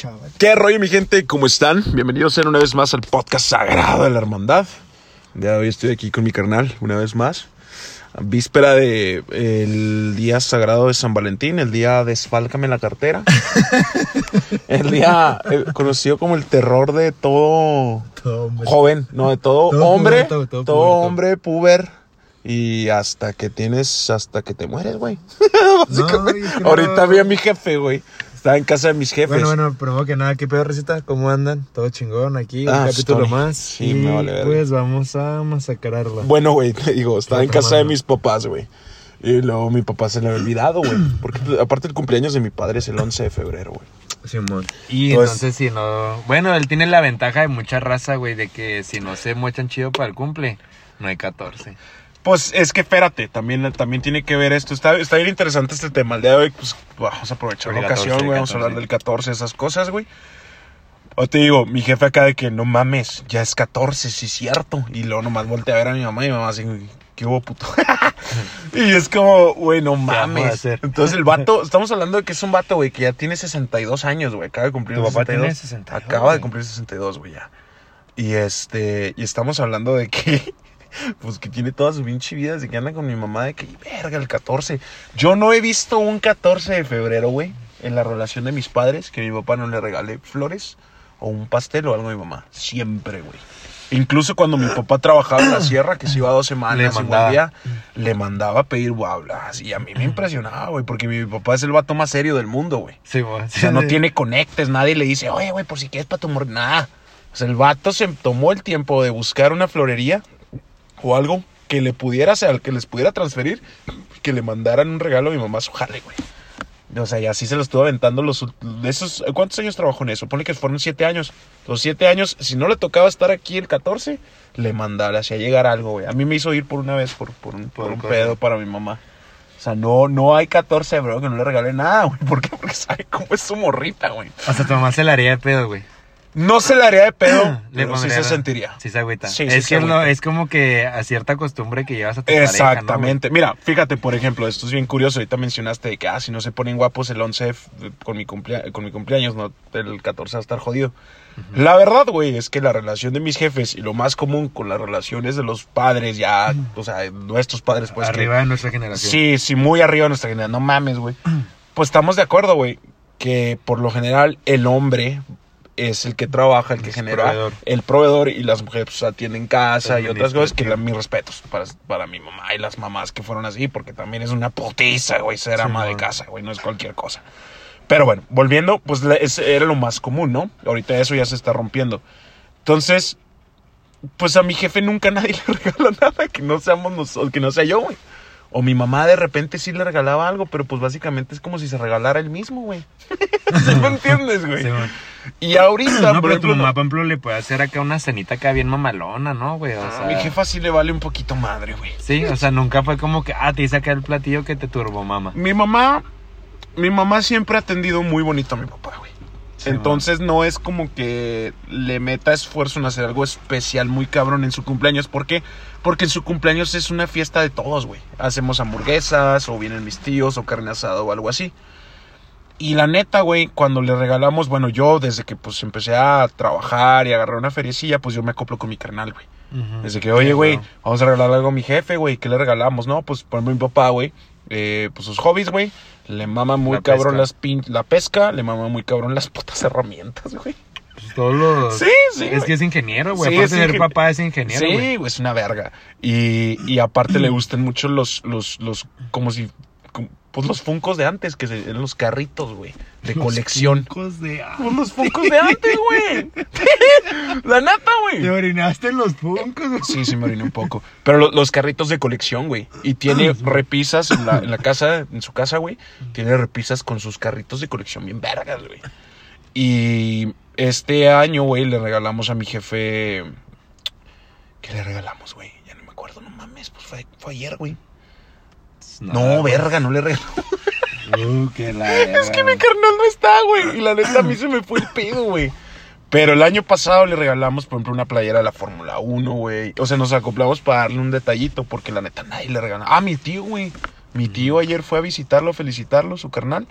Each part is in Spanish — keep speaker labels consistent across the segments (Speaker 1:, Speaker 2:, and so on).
Speaker 1: chaval.
Speaker 2: ¿Qué rollo, mi gente? ¿Cómo están? Bienvenidos sean una vez más al podcast sagrado de la hermandad. De hoy estoy aquí con mi carnal, una vez más. Víspera de el día sagrado de San Valentín, el día desfálcame la cartera. el día eh, conocido como el terror de todo
Speaker 1: Todo hombre.
Speaker 2: joven, no, de todo,
Speaker 1: Todo
Speaker 2: hombre,
Speaker 1: puberto, todo
Speaker 2: todo,
Speaker 1: puberto.
Speaker 2: hombre puber y hasta que tienes, hasta que te mueres, güey.
Speaker 1: Creo-
Speaker 2: Ahorita vi a mi jefe, güey. Estaba en casa de mis jefes.
Speaker 1: Bueno, bueno, primero que nada, ¿qué pedo, receta? ¿Cómo andan? Todo chingón aquí,
Speaker 2: Ah,
Speaker 1: un capítulo
Speaker 2: estoy.
Speaker 1: más.
Speaker 2: Sí,
Speaker 1: y
Speaker 2: me vale verga.
Speaker 1: pues vamos a masacrarla.
Speaker 2: Bueno, güey, te digo, estaba en casa de mis papás, güey. Y luego mi papá se le había olvidado, güey. Porque pues, aparte el cumpleaños de mi padre es el 11 de febrero, güey.
Speaker 1: Simón.
Speaker 3: Y
Speaker 2: Pues-
Speaker 3: entonces si no... Bueno, él tiene la ventaja de mucha raza, güey, de que si no se mochan chido para el cumple, no hay 14.
Speaker 2: Pues es que espérate, también, también tiene que ver esto. Está, está bien interesante este tema. El día de hoy, pues vamos a aprovechar la ocasión,
Speaker 3: 14,
Speaker 2: güey. Vamos a
Speaker 3: 14.
Speaker 2: hablar del 14, esas cosas, güey. O te digo, mi jefe acá de que no mames, ya es 14, sí es cierto. Y luego nomás volteé a ver a mi mamá y mi mamá así, ¿qué hubo, puto? y es como, güey, no mames. Entonces el vato, estamos hablando de que es un vato, güey, que ya tiene 62 años, güey. Acaba de cumplir
Speaker 3: ¿Tu papá
Speaker 2: 62.
Speaker 3: tiene 62,
Speaker 2: Acaba de cumplir 62, güey, ya. Y este, y estamos hablando de que, pues que tiene toda su pinche vida desde que anda con mi mamá, de que, verga, el 14. Yo no he visto un 14 de febrero, güey, en la relación de mis padres, que mi papá no le regale flores o un pastel o algo a mi mamá. Siempre, güey. Incluso cuando mi papá trabajaba en la sierra, que se iba dos semanas
Speaker 3: Le
Speaker 2: y volvía, le mandaba a pedir guablas. Y a mí me impresionaba, güey, porque mi papá es el vato más serio del mundo, güey.
Speaker 3: Sí, güey.
Speaker 2: O sea, no tiene conectes, nadie le dice, oye, güey, por si quieres para tu mor-". Nada. O sea, el vato se tomó el tiempo de buscar una florería o algo que le pudiera hacer, que les pudiera transferir, que le mandaran un regalo a mi mamá a su jale, güey. O sea, y así se lo estuvo aventando los esos. ¿Cuántos años trabajó en eso? Ponle que fueron siete años. Los siete años, si no le tocaba estar aquí el 14, le mandaba, le hacía llegar algo, güey. A mí me hizo ir por una vez por, por un, por
Speaker 3: Por
Speaker 2: un
Speaker 3: cosa.
Speaker 2: pedo para mi mamá. O sea, no, no hay 14, bro, que no le regale nada, güey. ¿Por qué? Porque sabe cómo es su morrita, güey.
Speaker 3: O sea, tu mamá se la haría de pedo, güey.
Speaker 2: No se le haría de pedo,
Speaker 3: Le
Speaker 2: pero sí se
Speaker 3: la-
Speaker 2: sentiría.
Speaker 3: Sí se agüita.
Speaker 2: Sí, sí
Speaker 3: es que es, lo-
Speaker 2: agüita.
Speaker 3: es como que a cierta costumbre que llevas a tu pareja, ¿no, güey?
Speaker 2: Exactamente. Mira, fíjate, por ejemplo, esto es bien curioso. Ahorita mencionaste de que, ah, si no se ponen guapos el 11 f- con mi, cumplea- con mi cumpleaños, no, el 14 va a estar jodido. La verdad, güey, es que la relación de mis jefes y lo más común con las relaciones de los padres, ya, o sea, nuestros padres, pues, que-
Speaker 3: Arriba de nuestra generación.
Speaker 2: Sí, sí, muy arriba de nuestra generación. No mames, güey. Pues estamos de acuerdo, güey, que por lo general el hombre es el que trabaja, el que
Speaker 3: Es
Speaker 2: genera
Speaker 3: proveedor.
Speaker 2: el proveedor y las mujeres pues, atienden casa y otras cosas que dan mis respetos para, para mi mamá y las mamás que fueron así, porque también es una putiza, güey, ser
Speaker 3: Sí,
Speaker 2: ama de casa, güey, no es cualquier cosa. Pero bueno, volviendo, pues era lo más común, ¿no? Ahorita eso ya se está rompiendo. Entonces, pues a mi jefe nunca nadie le regaló nada que no seamos nosotros, que no sea yo, güey. O mi mamá de repente sí le regalaba algo, pero pues básicamente es como si se regalara él mismo, güey. ¿Sí me entiendes, güey?
Speaker 3: Sí,
Speaker 2: y ahorita,
Speaker 3: No, pero tu
Speaker 2: ejemplo,
Speaker 3: mamá, por ejemplo, le puede hacer acá una cenita acá bien mamalona, ¿no, güey? O
Speaker 2: a
Speaker 3: sea,
Speaker 2: mi jefa sí le vale un poquito madre, güey.
Speaker 3: Sí, o sea, nunca fue como que, ah, te hice acá el platillo que te turbo, mamá.
Speaker 2: Mi mamá, mi mamá siempre ha atendido muy bonito a mi papá, güey.
Speaker 3: Sí,
Speaker 2: Entonces no es como que le meta esfuerzo en hacer algo especial muy cabrón en su cumpleaños. ¿Por qué? Porque en su cumpleaños es una fiesta de todos, güey. Hacemos hamburguesas o vienen mis tíos o carne asada o algo así. Y la neta, güey, cuando le regalamos, bueno, yo desde que pues empecé a trabajar y agarrar una feriecilla, pues yo me acoplo con mi carnal, güey. Desde que, oye,
Speaker 3: Sí,
Speaker 2: güey,
Speaker 3: claro.
Speaker 2: vamos a regalar algo a mi jefe, güey. ¿Qué le regalamos? No, pues por ejemplo, mi papá, güey. eh, pues sus hobbies, güey. Le mama muy
Speaker 3: La
Speaker 2: cabrón
Speaker 3: pesca.
Speaker 2: las pin la pesca. Le mama muy cabrón las putas herramientas, güey.
Speaker 3: Todos los...
Speaker 2: Sí, sí.
Speaker 3: Es que es ingeniero, güey.
Speaker 2: Sí,
Speaker 3: Aparte de ser
Speaker 2: ingen-
Speaker 3: papá, es ingeniero,
Speaker 2: Sí,
Speaker 3: güey.
Speaker 2: es una verga. Y, y aparte le gustan mucho los, los, los, como si, pues los funcos de antes, que se- eran los carritos, güey, de colección.
Speaker 3: Funcos de... ah,
Speaker 2: Pues los funcos de antes, güey. La neta,
Speaker 1: Te
Speaker 2: güey.
Speaker 1: orinaste en los funcos, güey.
Speaker 2: Sí, sí me oriné un poco. Pero lo- los carritos de colección, güey. Y tiene repisas en la, en la casa, en su casa, güey. Tiene repisas con sus carritos de colección bien vergas, güey. Y este año, güey, le regalamos a mi jefe. ¿Qué le regalamos, güey? Ya no me acuerdo, no mames. Pues fue, fue ayer, güey. No,
Speaker 3: nada,
Speaker 2: verga, no le regalamos.
Speaker 3: Uh, que la
Speaker 2: Es que mi carnal no está, güey. Y la neta a mí se me fue el pedo, güey. Pero el año pasado le regalamos, por ejemplo, una playera de la Fórmula 1, güey. O sea, nos acoplamos para darle un detallito, porque la neta nadie le regaló. Ah, mi tío, güey. Mi tío ayer fue a visitarlo, a felicitarlo, su carnal.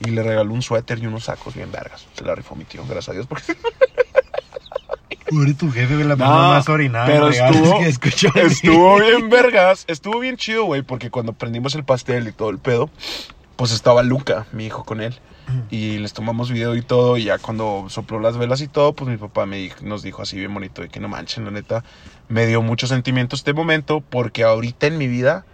Speaker 2: Y le regaló un suéter y unos sacos bien vergas. Se la rifó mi tío, gracias a Dios. Porque...
Speaker 4: Pobre tu jefe, la
Speaker 2: No,
Speaker 4: persona más orinada.
Speaker 2: pero estuvo-
Speaker 4: que.
Speaker 2: Estuvo bien vergas. Estuvo bien chido, güey, porque cuando prendimos el pastel y todo el pedo, pues estaba Luca, mi hijo, con él. Y les tomamos video y todo. Y ya cuando sopló las velas y todo, pues mi papá me nos dijo así bien bonito de que no manchen, la neta. Me dio mucho sentimiento este momento porque ahorita en mi vida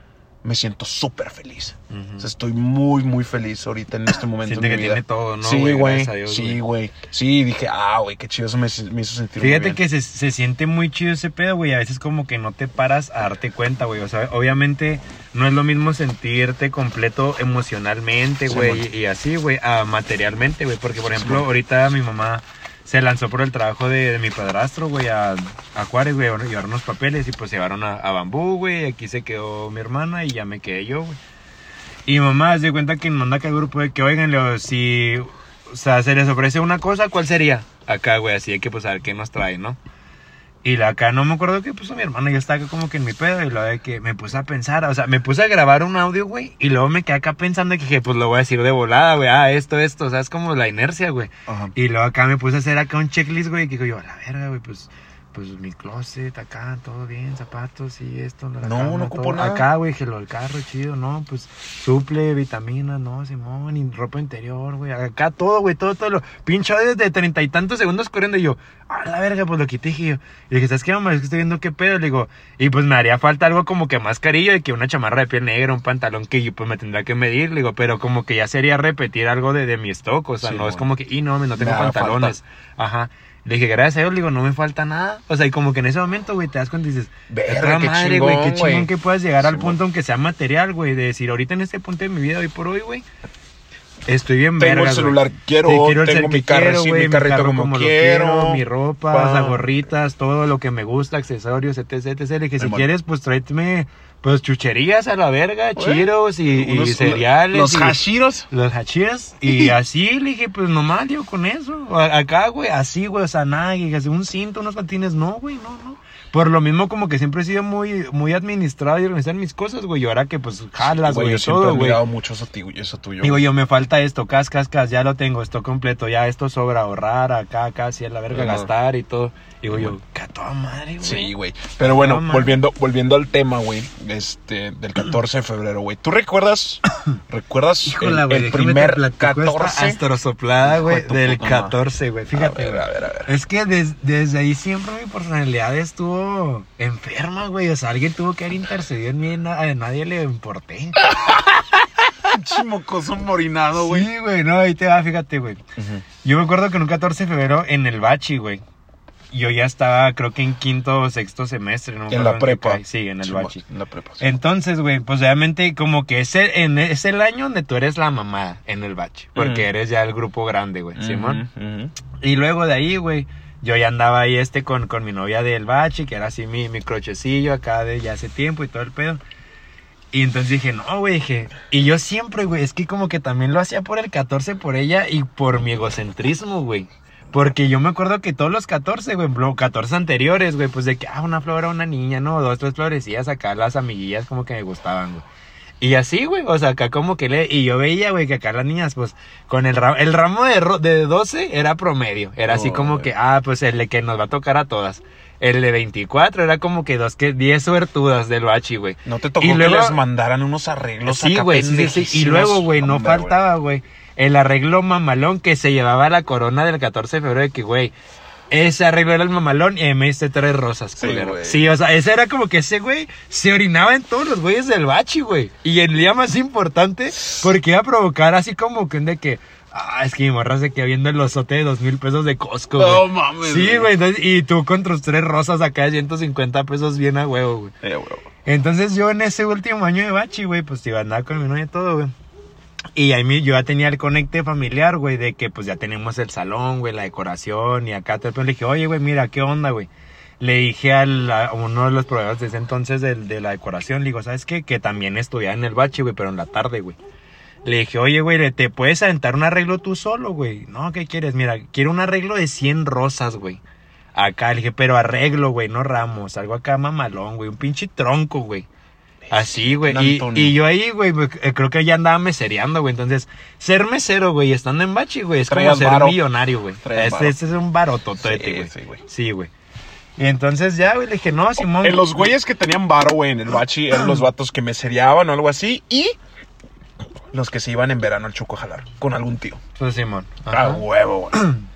Speaker 2: me siento súper feliz. O sea, estoy muy, muy feliz ahorita en este momento
Speaker 3: Siente
Speaker 2: en
Speaker 3: que
Speaker 2: mi vida.
Speaker 3: tiene todo, ¿no?
Speaker 2: sí,
Speaker 3: güey?
Speaker 2: Sí, güey. Sí, dije, ah, güey, qué chido. Eso me, me hizo sentir muy
Speaker 4: Fíjate
Speaker 2: bien.
Speaker 4: que se, se siente muy chido ese pedo, güey. A veces como que no te paras a darte cuenta, güey. O sea, obviamente no es lo mismo sentirte completo emocionalmente, güey, y, así, güey, a materialmente, güey. Porque, por ejemplo, ahorita mi mamá se lanzó por el trabajo de, mi padrastro, güey, a, a Juárez, güey, a llevar unos papeles y pues llevaron a, a Bambú, güey. Aquí se quedó mi hermana y ya me quedé yo, güey. Y mamá se dio cuenta que manda acá al grupo de que, oigan, si, o sea, se les ofrece una cosa, ¿cuál sería? Acá, güey, así hay que pues a ver qué nos trae, ¿no? Y la acá no me acuerdo qué puso mi hermano, yo estaba como que en mi pedo y lo de que me puse a pensar, o sea, me puse a grabar un audio, güey, y luego me quedé acá pensando que dije, pues lo voy a decir de volada, güey, ah, esto, esto, o sea, es como la inercia, güey. Y luego acá me puse a hacer acá un checklist, güey, que digo yo, a la verga, güey, pues, pues mi closet, acá, todo bien, zapatos y esto. la
Speaker 2: No,
Speaker 4: cama,
Speaker 2: no ocupo nada.
Speaker 4: Acá, güey, que lo del carro, chido, ¿no? Pues suple, vitaminas, no, Simón, y ropa interior, güey. Acá todo, güey, todo, todo lo. Pincho desde treinta y tantos segundos corriendo y yo, a la verga, pues lo quité, dije yo. Y dije, ¿sabes qué, mamá? Es que estoy viendo qué pedo. Le digo, y pues me haría falta algo como que más carillo de que una chamarra de piel negra, un pantalón que yo pues me tendría que medir. Le digo, pero como que ya sería repetir algo de, de mi stock, o sea,
Speaker 2: Sí,
Speaker 4: no es como que, y no, no tengo pantalones. Ajá. Le dije, gracias a Dios, le digo, no me falta nada. O sea, y como que en ese momento, güey, te das cuenta y dices,
Speaker 2: Verga,
Speaker 4: "Toda
Speaker 2: qué
Speaker 4: madre, güey, qué
Speaker 2: chingón, güey".
Speaker 4: chingón que puedas llegar al punto, aunque sea material, güey, de decir, ahorita en este punto de mi vida, hoy por hoy, güey, estoy bien
Speaker 2: Tengo el
Speaker 4: güey.
Speaker 2: celular, quiero,
Speaker 4: Sí, quiero el
Speaker 2: tengo mi
Speaker 4: quiero,
Speaker 2: carro, sí,
Speaker 4: güey,
Speaker 2: mi carrito
Speaker 4: carro
Speaker 2: como,
Speaker 4: lo
Speaker 2: quiero.
Speaker 4: mi ropa,
Speaker 2: Pa.
Speaker 4: las gorritas, todo lo que me gusta, accesorios, etc, etc. Le dije, si quieres, pues tráeme, pues, chucherías a la verga, chiros y, cereales.
Speaker 2: Los hashiros.
Speaker 4: los hachiras. Y así le dije, pues nomás, digo, con eso. Acá, güey, así, güey, o sea, nada, un cinto, unos patines, no, güey, no, no. Por lo mismo, como que siempre he sido muy, muy administrado y organizar mis cosas, güey. Y ahora que, pues, jalas,
Speaker 2: Güey, yo siempre
Speaker 4: todo,
Speaker 2: he
Speaker 4: güey.
Speaker 2: mirado mucho eso, tuyo- eso tuyo.
Speaker 4: Digo yo, me falta esto, cas, cas, cas, ya lo tengo, esto completo, ya esto sobra ahorrar, acá, acá, así a la verga, gastar y todo. Digo yo,
Speaker 2: güey.
Speaker 4: que a toda madre, güey.
Speaker 2: Sí, güey. Pero bueno, volviendo, volviendo al tema, güey, este, del 14 de febrero, güey. ¿Tú recuerdas, recuerdas
Speaker 4: Híjola,
Speaker 2: el,
Speaker 4: güey,
Speaker 2: el primer
Speaker 4: platico esta
Speaker 2: 14?
Speaker 4: astrosoplada, güey, del
Speaker 2: puta madre.
Speaker 4: 14, güey. Fíjate,
Speaker 2: a ver,
Speaker 4: güey.
Speaker 2: a ver, a ver.
Speaker 4: Es que des- desde ahí siempre mi personalidad estuvo enferma, güey. O sea, alguien tuvo que haber intercedido en mí y na- a nadie le importé.
Speaker 2: Chimocoso morinado,
Speaker 4: Sí, güey, no, ahí te va, fíjate, güey. Yo me acuerdo que en un 14 de febrero en el Bachi, güey. Yo ya estaba, creo que en quinto o sexto semestre, ¿no?
Speaker 2: En la prepa.
Speaker 4: cae. Sí, en el
Speaker 2: Sí,
Speaker 4: Bachi.
Speaker 2: En la prepa. sí.
Speaker 4: Entonces, güey, pues obviamente como que es el, en- es el año donde tú eres la mamá en el bache. Porque
Speaker 2: Ujú.
Speaker 4: eres ya el grupo grande, güey, Simón. Y luego de ahí, güey, yo ya andaba ahí este con, con mi novia del bache, que era así mi, mi crochecillo acá de ya hace tiempo y todo el pedo. Y entonces dije, no, güey, dije. Y yo siempre, güey, es que como que también lo hacía por el 14 por ella y por mi egocentrismo, güey. Porque yo me acuerdo que todos los 14, güey, los 14 anteriores, güey, pues de que, ah, una flor a una niña, ¿no? Dos, tres florecillas acá, las amiguillas como que me gustaban, güey. Y así, güey, o sea, acá como que le... Y yo veía, güey, que acá las niñas, pues, con el ramo... El ramo de, ro- de 12 era promedio. Era así como
Speaker 2: güey.
Speaker 4: que, ah, pues el de que nos va a tocar a todas. El de 24 era como que dos, que 10 suertudas del bachi, güey.
Speaker 2: No te tocó
Speaker 4: Y luego-
Speaker 2: que les mandaran unos arreglos
Speaker 4: Sí,
Speaker 2: acá
Speaker 4: güey, sí, sí, sí. Y luego, güey, no
Speaker 2: Hombre,
Speaker 4: faltaba, güey, el arreglo mamalón que se llevaba la corona del 14 de febrero de que, güey, ese arreglo era el mamalón y me diste tres rosas,
Speaker 2: Sí,
Speaker 4: culero.
Speaker 2: güey.
Speaker 4: Sí, o sea, ese era como que ese güey se orinaba en todos los güeyes del bachi, güey. Y el día más importante, porque iba a provocar así como que de que, ah, es que mi morra se queda viendo el osote de dos mil pesos de Costco, güey.
Speaker 2: No mames.
Speaker 4: Sí, güey, y tú con tus tres rosas acá de 150 pesos bien a huevo, güey.
Speaker 2: Eh, güey.
Speaker 4: Entonces yo en ese último año de bachi, güey, pues iba a andar con mi novia y todo, güey. Y ahí yo ya tenía el conecte familiar, güey, de que pues ya tenemos el salón, güey, la decoración y acá pedo. Le dije, oye, güey, mira, ¿qué onda, güey? Le dije a uno de los proveedores de ese entonces del- de, la decoración, le digo, ¿sabes qué? Que también estudiaba en el bachi, güey, pero en la tarde, güey. Le dije, oye, güey, ¿le- ¿te puedes aventar un arreglo tú solo, güey? No, ¿qué quieres? Mira, quiero un arreglo de 100 rosas, güey. Acá, le dije, pero arreglo, güey, no ramos. Algo acá mamalón, güey. Un pinche tronco, güey. Así, güey. Y, yo ahí, güey, pues, eh, creo que ya andaba mesereando, güey. Entonces, ser mesero, güey, estando en bachi, güey, es como ser
Speaker 2: varo.
Speaker 4: millonario, güey. Este, este es un barototete, güey.
Speaker 2: sí, güey.
Speaker 4: Sí, güey. Y entonces ya, güey, le dije, no, Simón.
Speaker 2: En los güeyes que tenían varo, güey, en el bachi, eran los vatos que me seriaban o algo así. Y los que se iban en verano al chuco a jalar con algún tío.
Speaker 4: Pues Simón.
Speaker 2: A huevo, güey.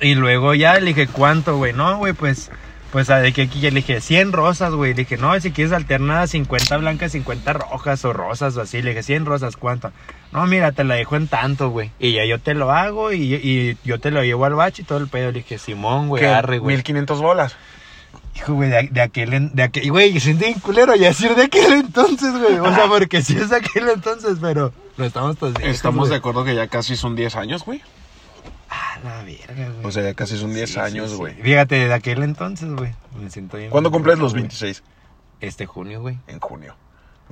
Speaker 4: Y luego ya le dije, ¿cuánto, güey? No, güey, pues, pues, ¿de qué aquí? Ya le dije, 100 rosas, güey. Le dije, no, si quieres alternadas, 50 blancas, 50 rojas o rosas o así. Le dije, 100 rosas, ¿cuánto? No, mira, te la dejo en tanto, güey. Y ya yo te lo hago y, y yo te lo llevo al bache y todo el pedo. Le dije, Simón, güey, arre, güey.
Speaker 2: 1500 bolas.
Speaker 4: Hijo, güey, de, de aquel, de aquel, güey, siento bien culero ya decir de aquel entonces, güey. O sea, porque sí es de aquel entonces, pero no estamos todos
Speaker 2: Estamos de acuerdo que ya casi son 10 años, güey.
Speaker 4: Ah, la verga, güey.
Speaker 2: O sea, ya casi son 10
Speaker 4: Sí, sí,
Speaker 2: años,
Speaker 4: sí.
Speaker 2: güey.
Speaker 4: Fíjate, de aquel entonces, güey. Me siento bien.
Speaker 2: ¿Cuándo cumples los
Speaker 4: güey.
Speaker 2: 26?
Speaker 4: Este junio, güey.
Speaker 2: En junio.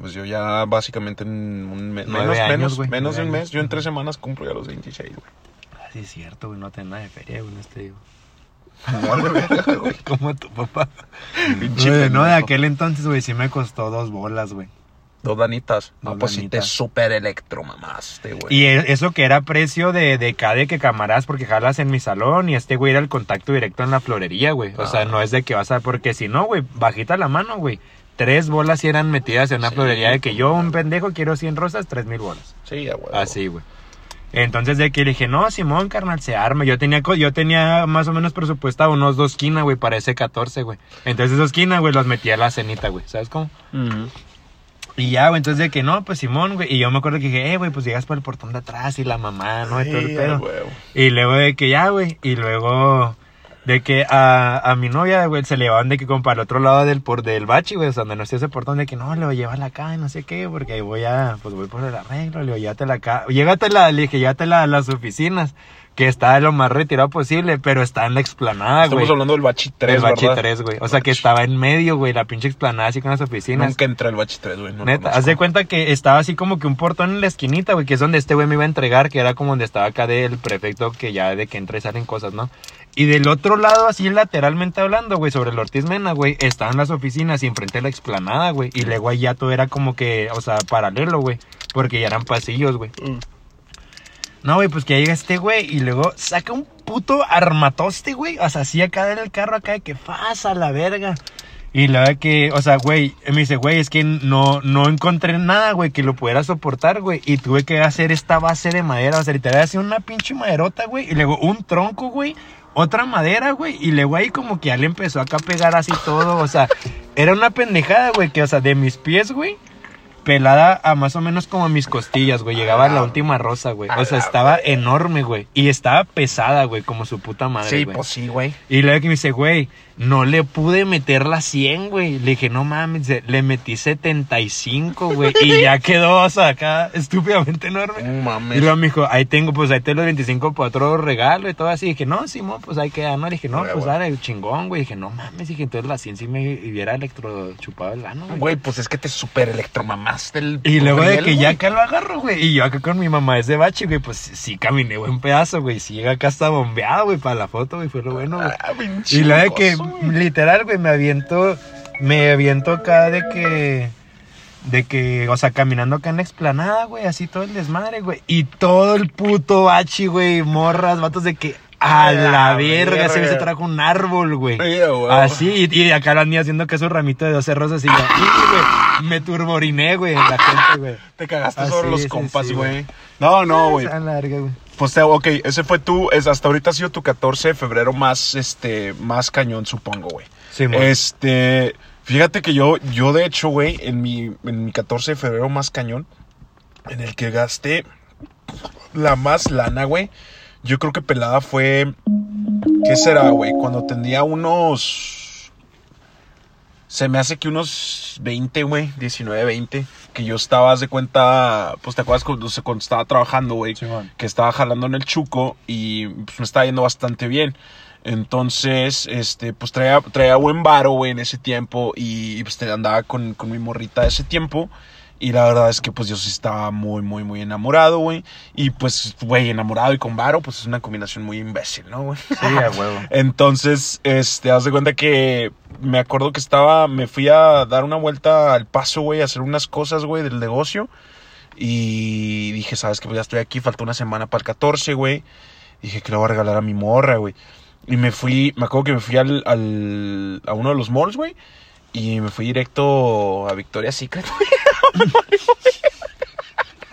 Speaker 2: Pues yo ya básicamente en un mes, menos,
Speaker 4: años,
Speaker 2: menos, de un mes. Yo en tres semanas cumplo ya los 26, güey.
Speaker 4: Ah, sí, es cierto, güey. No tengo nada de feria, güey. No
Speaker 2: verga, güey.
Speaker 4: Como tu papá.
Speaker 2: Pinche
Speaker 4: no, de aquel entonces, güey, sí me costó dos bolas, güey.
Speaker 2: Dos danitas. No,
Speaker 4: Dos
Speaker 2: pues sí te super electromamaste, güey.
Speaker 4: Y eso que era precio de, de cada que camarás porque jalas en mi salón y este güey era el contacto directo en la florería, güey. O sea,
Speaker 2: Ah.
Speaker 4: no es de que vas a... Porque si no, güey, bajita la mano, güey. Tres bolas eran metidas en una
Speaker 2: Sí,
Speaker 4: florería de que yo, un pendejo, quiero 100 rosas, tres mil bolas.
Speaker 2: Sí, ya, güey.
Speaker 4: Así, güey. Entonces de que le dije, no, Simón, carnal, se arma. Yo tenía, yo tenía más o menos presupuestado unos dos quinas, güey, para ese 14, güey. Entonces esos quinas, güey, los metí a la cenita, güey. ¿Sabes cómo?
Speaker 2: Ujú.
Speaker 4: Y ya, güey, entonces de que no, pues Simón, güey. Y yo me acuerdo que dije, eh, güey, pues llegas por el portón de atrás y la mamá, ¿no? Y todo el pedo. Y luego de que ya, güey. Y luego de que a, a mi novia, güey, se le llevaban de que como para el otro lado del, por, del bachi, güey, o sea, donde no esté ese portón, de que no, le voy a llevar acá, y no sé qué, porque ahí voy a, pues voy por el arreglo, le digo, llévatela acá. Llévatela, le dije, llévatela a las oficinas, que está lo más retirado posible, pero está en la explanada, güey.
Speaker 2: Estamos hablando del Bachi 3,
Speaker 4: el bachi
Speaker 2: ¿verdad?
Speaker 4: 3, güey. O sea, que estaba en medio, güey, la pinche explanada así con las oficinas.
Speaker 2: Nunca entré al Bachi 3, güey. No
Speaker 4: Neta, haz de cuenta que estaba así como que un portón en la esquinita, güey, que es donde este güey me iba a entregar, que era como donde estaba acá del prefecto, que ya de que entra y salen cosas, ¿no? Y del otro lado, así lateralmente hablando, güey, sobre el Ortiz Mena, güey, estaban las oficinas y enfrente de la explanada, güey. Y luego ahí ya todo era como que, o sea, paralelo, güey, porque ya eran pasillos, güey.
Speaker 2: Mm.
Speaker 4: No, güey, pues que llega este güey y luego saca un puto armatoste, güey. O sea, así acá en el carro acá de que pasa la verga. Y la verdad que, o sea, güey, me dice, güey, es que no, no encontré nada, güey, que lo pudiera soportar, güey. Y tuve que hacer esta base de madera, o sea, literal, hacer una pinche maderota, güey. Y luego un tronco, güey. Otra madera, güey. Y luego ahí como que ya le empezó acá a pegar así todo. O sea, era una pendejada, güey, que, o sea, de mis pies, güey. Pelada a más o menos como a mis costillas, güey. Llegaba a la última rosa, güey. O sea, estaba enorme, güey. Y estaba pesada, güey, como su puta madre,
Speaker 2: Sí,
Speaker 4: güey.
Speaker 2: pues sí, güey.
Speaker 4: Y luego que me dice, güey, no le pude meter la 100, güey. Le dije, no mames, le metí 75, güey. Y ya quedó, o sea, acá estúpidamente enorme.
Speaker 2: No
Speaker 4: Y
Speaker 2: mames.
Speaker 4: luego me dijo, ahí tengo, pues ahí te los 25 para otro regalo y todo así. dije, no, Simón, pues ahí queda, ¿no? Le dije, no,
Speaker 2: Güey,
Speaker 4: pues dale, chingón, güey. Dije, no mames, dije, entonces la 100 sí me hubiera electrochupado el ano, güey.
Speaker 2: Güey, pues es que te super electromamaste el.
Speaker 4: Y luego de que ya acá lo agarro, güey. Y yo acá con mi mamá es de bache, güey. Pues sí caminé buen pedazo, güey. Sí llega acá hasta bombeado, güey, para la foto, güey. Fue lo bueno, güey.
Speaker 2: Ah,
Speaker 4: Y la de que,
Speaker 2: güey.
Speaker 4: literal, güey, me aviento, me aviento acá de que, de que, o sea, caminando acá en la explanada, güey, así todo el desmadre, güey. Y todo el puto bachi, güey, morras, vatos de que, a la,
Speaker 2: la
Speaker 4: verga, se,
Speaker 2: verga.
Speaker 4: se trajo un árbol, güey.
Speaker 2: Sí, güey.
Speaker 4: Así, y, y acá la niña haciendo que su ramito de 12 rosas y yo, güey, me turboriné, güey, la gente, güey.
Speaker 2: Te cagaste
Speaker 4: Ah,
Speaker 2: sobre
Speaker 4: sí,
Speaker 2: los
Speaker 4: sí,
Speaker 2: compas,
Speaker 4: sí,
Speaker 2: güey. No, no, güey.
Speaker 4: Güey.
Speaker 2: Pues, ok, ese fue tu, es, hasta ahorita ha sido tu 14 de febrero más, este, más cañón, supongo, güey.
Speaker 4: Sí, mon.
Speaker 2: Este, fíjate que yo, yo de hecho, güey, en mi, en mi 14 de febrero más cañón, en el que gasté la más lana, güey, yo creo que pelada fue, ¿qué será, güey? Cuando tenía unos, se me hace que unos 20, güey, 19, 20, que yo estaba, haz de cuenta, pues te acuerdas cuando, cuando estaba trabajando, güey, que estaba jalando en el chuco y pues me estaba yendo bastante bien. Entonces, este, pues traía, traía buen varo, güey, en ese tiempo y, y, pues te andaba con, con mi morrita de ese tiempo. Y la verdad es que pues yo sí estaba muy, muy, muy enamorado, güey. Y pues, güey, enamorado y con varo, pues es una combinación muy imbécil, ¿no, güey?
Speaker 4: Sí, a huevo.
Speaker 2: Entonces, este, haz de cuenta que me acuerdo que estaba, me fui a dar una vuelta al paso, güey, a hacer unas cosas, güey, del negocio. Y dije, ¿sabes qué? Pues ya estoy aquí, falta una semana para el 14, güey. Dije que le voy a regalar a mi morra, güey. Y me fui, me acuerdo que me fui al, al, a uno de los malls, güey. Y me fui directo a Victoria's Secret, güey.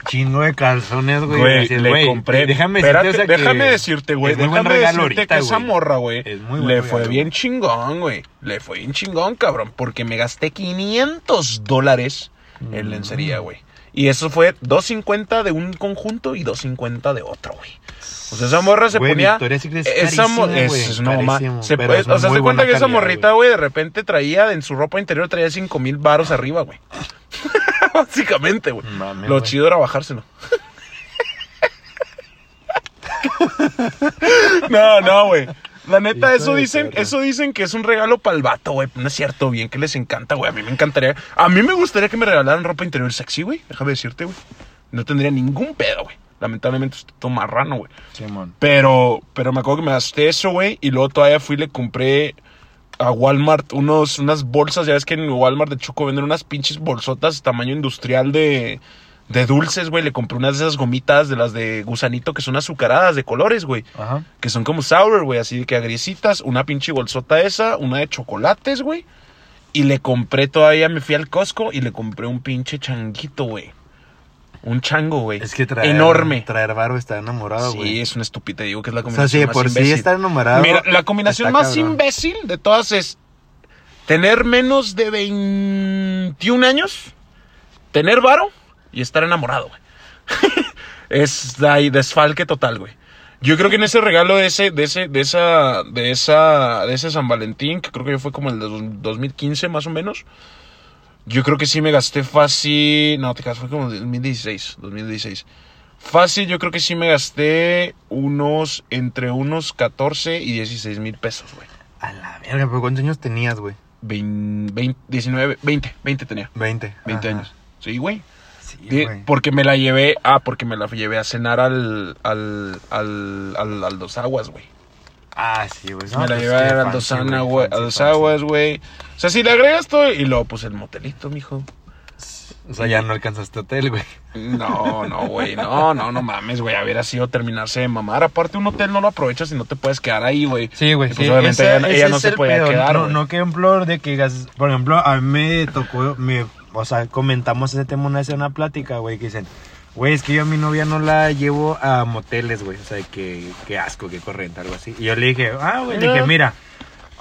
Speaker 4: Chingo de calzones, güey.
Speaker 2: Le compré.
Speaker 4: Déjame
Speaker 2: Espérate,
Speaker 4: decirte, o sea, que
Speaker 2: déjame decirte, güey.
Speaker 4: es muy buen
Speaker 2: Déjame
Speaker 4: regalo
Speaker 2: decirte
Speaker 4: ahorita,
Speaker 2: que esa
Speaker 4: güey.
Speaker 2: morra, güey.
Speaker 4: Es muy
Speaker 2: Le
Speaker 4: regalo.
Speaker 2: fue bien chingón, güey. Le fue bien chingón, cabrón. Porque me gasté 500 dólares en lencería, güey. Y eso fue 250 de un conjunto y 250 de otro, güey. O sea, esa morra se ponía.
Speaker 4: Victoria's Secret es
Speaker 2: esa mo-
Speaker 4: carísimo,
Speaker 2: es,
Speaker 4: güey,
Speaker 2: es una mamá.
Speaker 4: carísimo,
Speaker 2: Se
Speaker 4: pero
Speaker 2: puede-
Speaker 4: es
Speaker 2: o sea, se cuenta que esa morrita, güey, de repente traía en su ropa interior traía 5 mil baros arriba, güey. Básicamente, güey. Lo chido era bajárselo. no, no, güey. La neta, eso dicen, eso dicen que es un regalo para el vato, güey. No es cierto, bien que les encanta, güey. A mí me encantaría. A mí me gustaría que me regalaran ropa interior sexy, güey. Déjame decirte, güey. No tendría ningún pedo, güey. Lamentablemente estoy todo marrano, güey.
Speaker 4: Simón.
Speaker 2: Pero, pero me acuerdo que me gasté eso, güey. Y luego todavía fui y le compré a Walmart unos, unas bolsas. Ya ves que en Walmart de Choco venden unas pinches bolsotas tamaño industrial de, de dulces, güey. Le compré unas de esas gomitas de las de gusanito que son azucaradas de colores, güey.
Speaker 4: Ajá.
Speaker 2: Que son como sour, güey. Así de que agriecitas. Una pinche bolsota esa. Una de chocolates, güey. Y le compré todavía, me fui al Costco y le compré un pinche changuito, güey. Un chango, güey.
Speaker 4: Es que traer.
Speaker 2: Enorme.
Speaker 4: Traer varo está enamorado,
Speaker 2: Sí,
Speaker 4: güey.
Speaker 2: es una estupidez. Digo que es la
Speaker 4: o sea,
Speaker 2: combinación
Speaker 4: sí,
Speaker 2: más
Speaker 4: por sí estar enamorado.
Speaker 2: Mira, la combinación más
Speaker 4: cabrón.
Speaker 2: imbécil de todas es tener menos de 21 años, tener varo y estar enamorado, güey. es ahí desfalque total, güey. Yo creo que en ese regalo de ese, de ese, de esa, de esa, de ese San Valentín, que creo que fue como el de dos- 2015 más o menos. Yo creo que sí me gasté fácil. No, te creas, fue como 2016. 2016. Fácil, yo creo que sí me gasté unos. Entre unos 14 y 16 mil pesos, güey.
Speaker 4: A la verga, pero ¿cuántos años tenías, güey?
Speaker 2: 20, 20, 19, 20, 20 tenía.
Speaker 4: 20.
Speaker 2: 20
Speaker 4: Ajá.
Speaker 2: años. Sí, güey.
Speaker 4: Sí.
Speaker 2: Porque me la llevé. Ah, porque me la llevé a cenar al. Al. Al. Al, al Dos Aguas, güey.
Speaker 4: Ah, sí, güey.
Speaker 2: me la llevé a al Dos Ana, güey, a Dos Aguas, güey. O sea, si le agregas todo. Y luego, pues el motelito, mijo.
Speaker 4: O sea, ya no alcanzaste hotel, güey.
Speaker 2: No, no, güey, no, no, no mames, güey, hubiera sido terminarse de mamar. Aparte, un hotel no lo aprovechas y no te puedes quedar ahí, güey.
Speaker 4: Sí, güey.
Speaker 2: Pues, obviamente ella- ella no se podía quedar,
Speaker 4: No, no que ejemplo de que, por ejemplo, a mí me tocó, me, o sea, comentamos ese tema una vez en una plática, güey, que dicen, güey, es que yo a mi novia no la llevo a moteles, güey. O sea, que, que asco, que corriente, algo así. Y yo le dije, ah, güey, le dije, mira.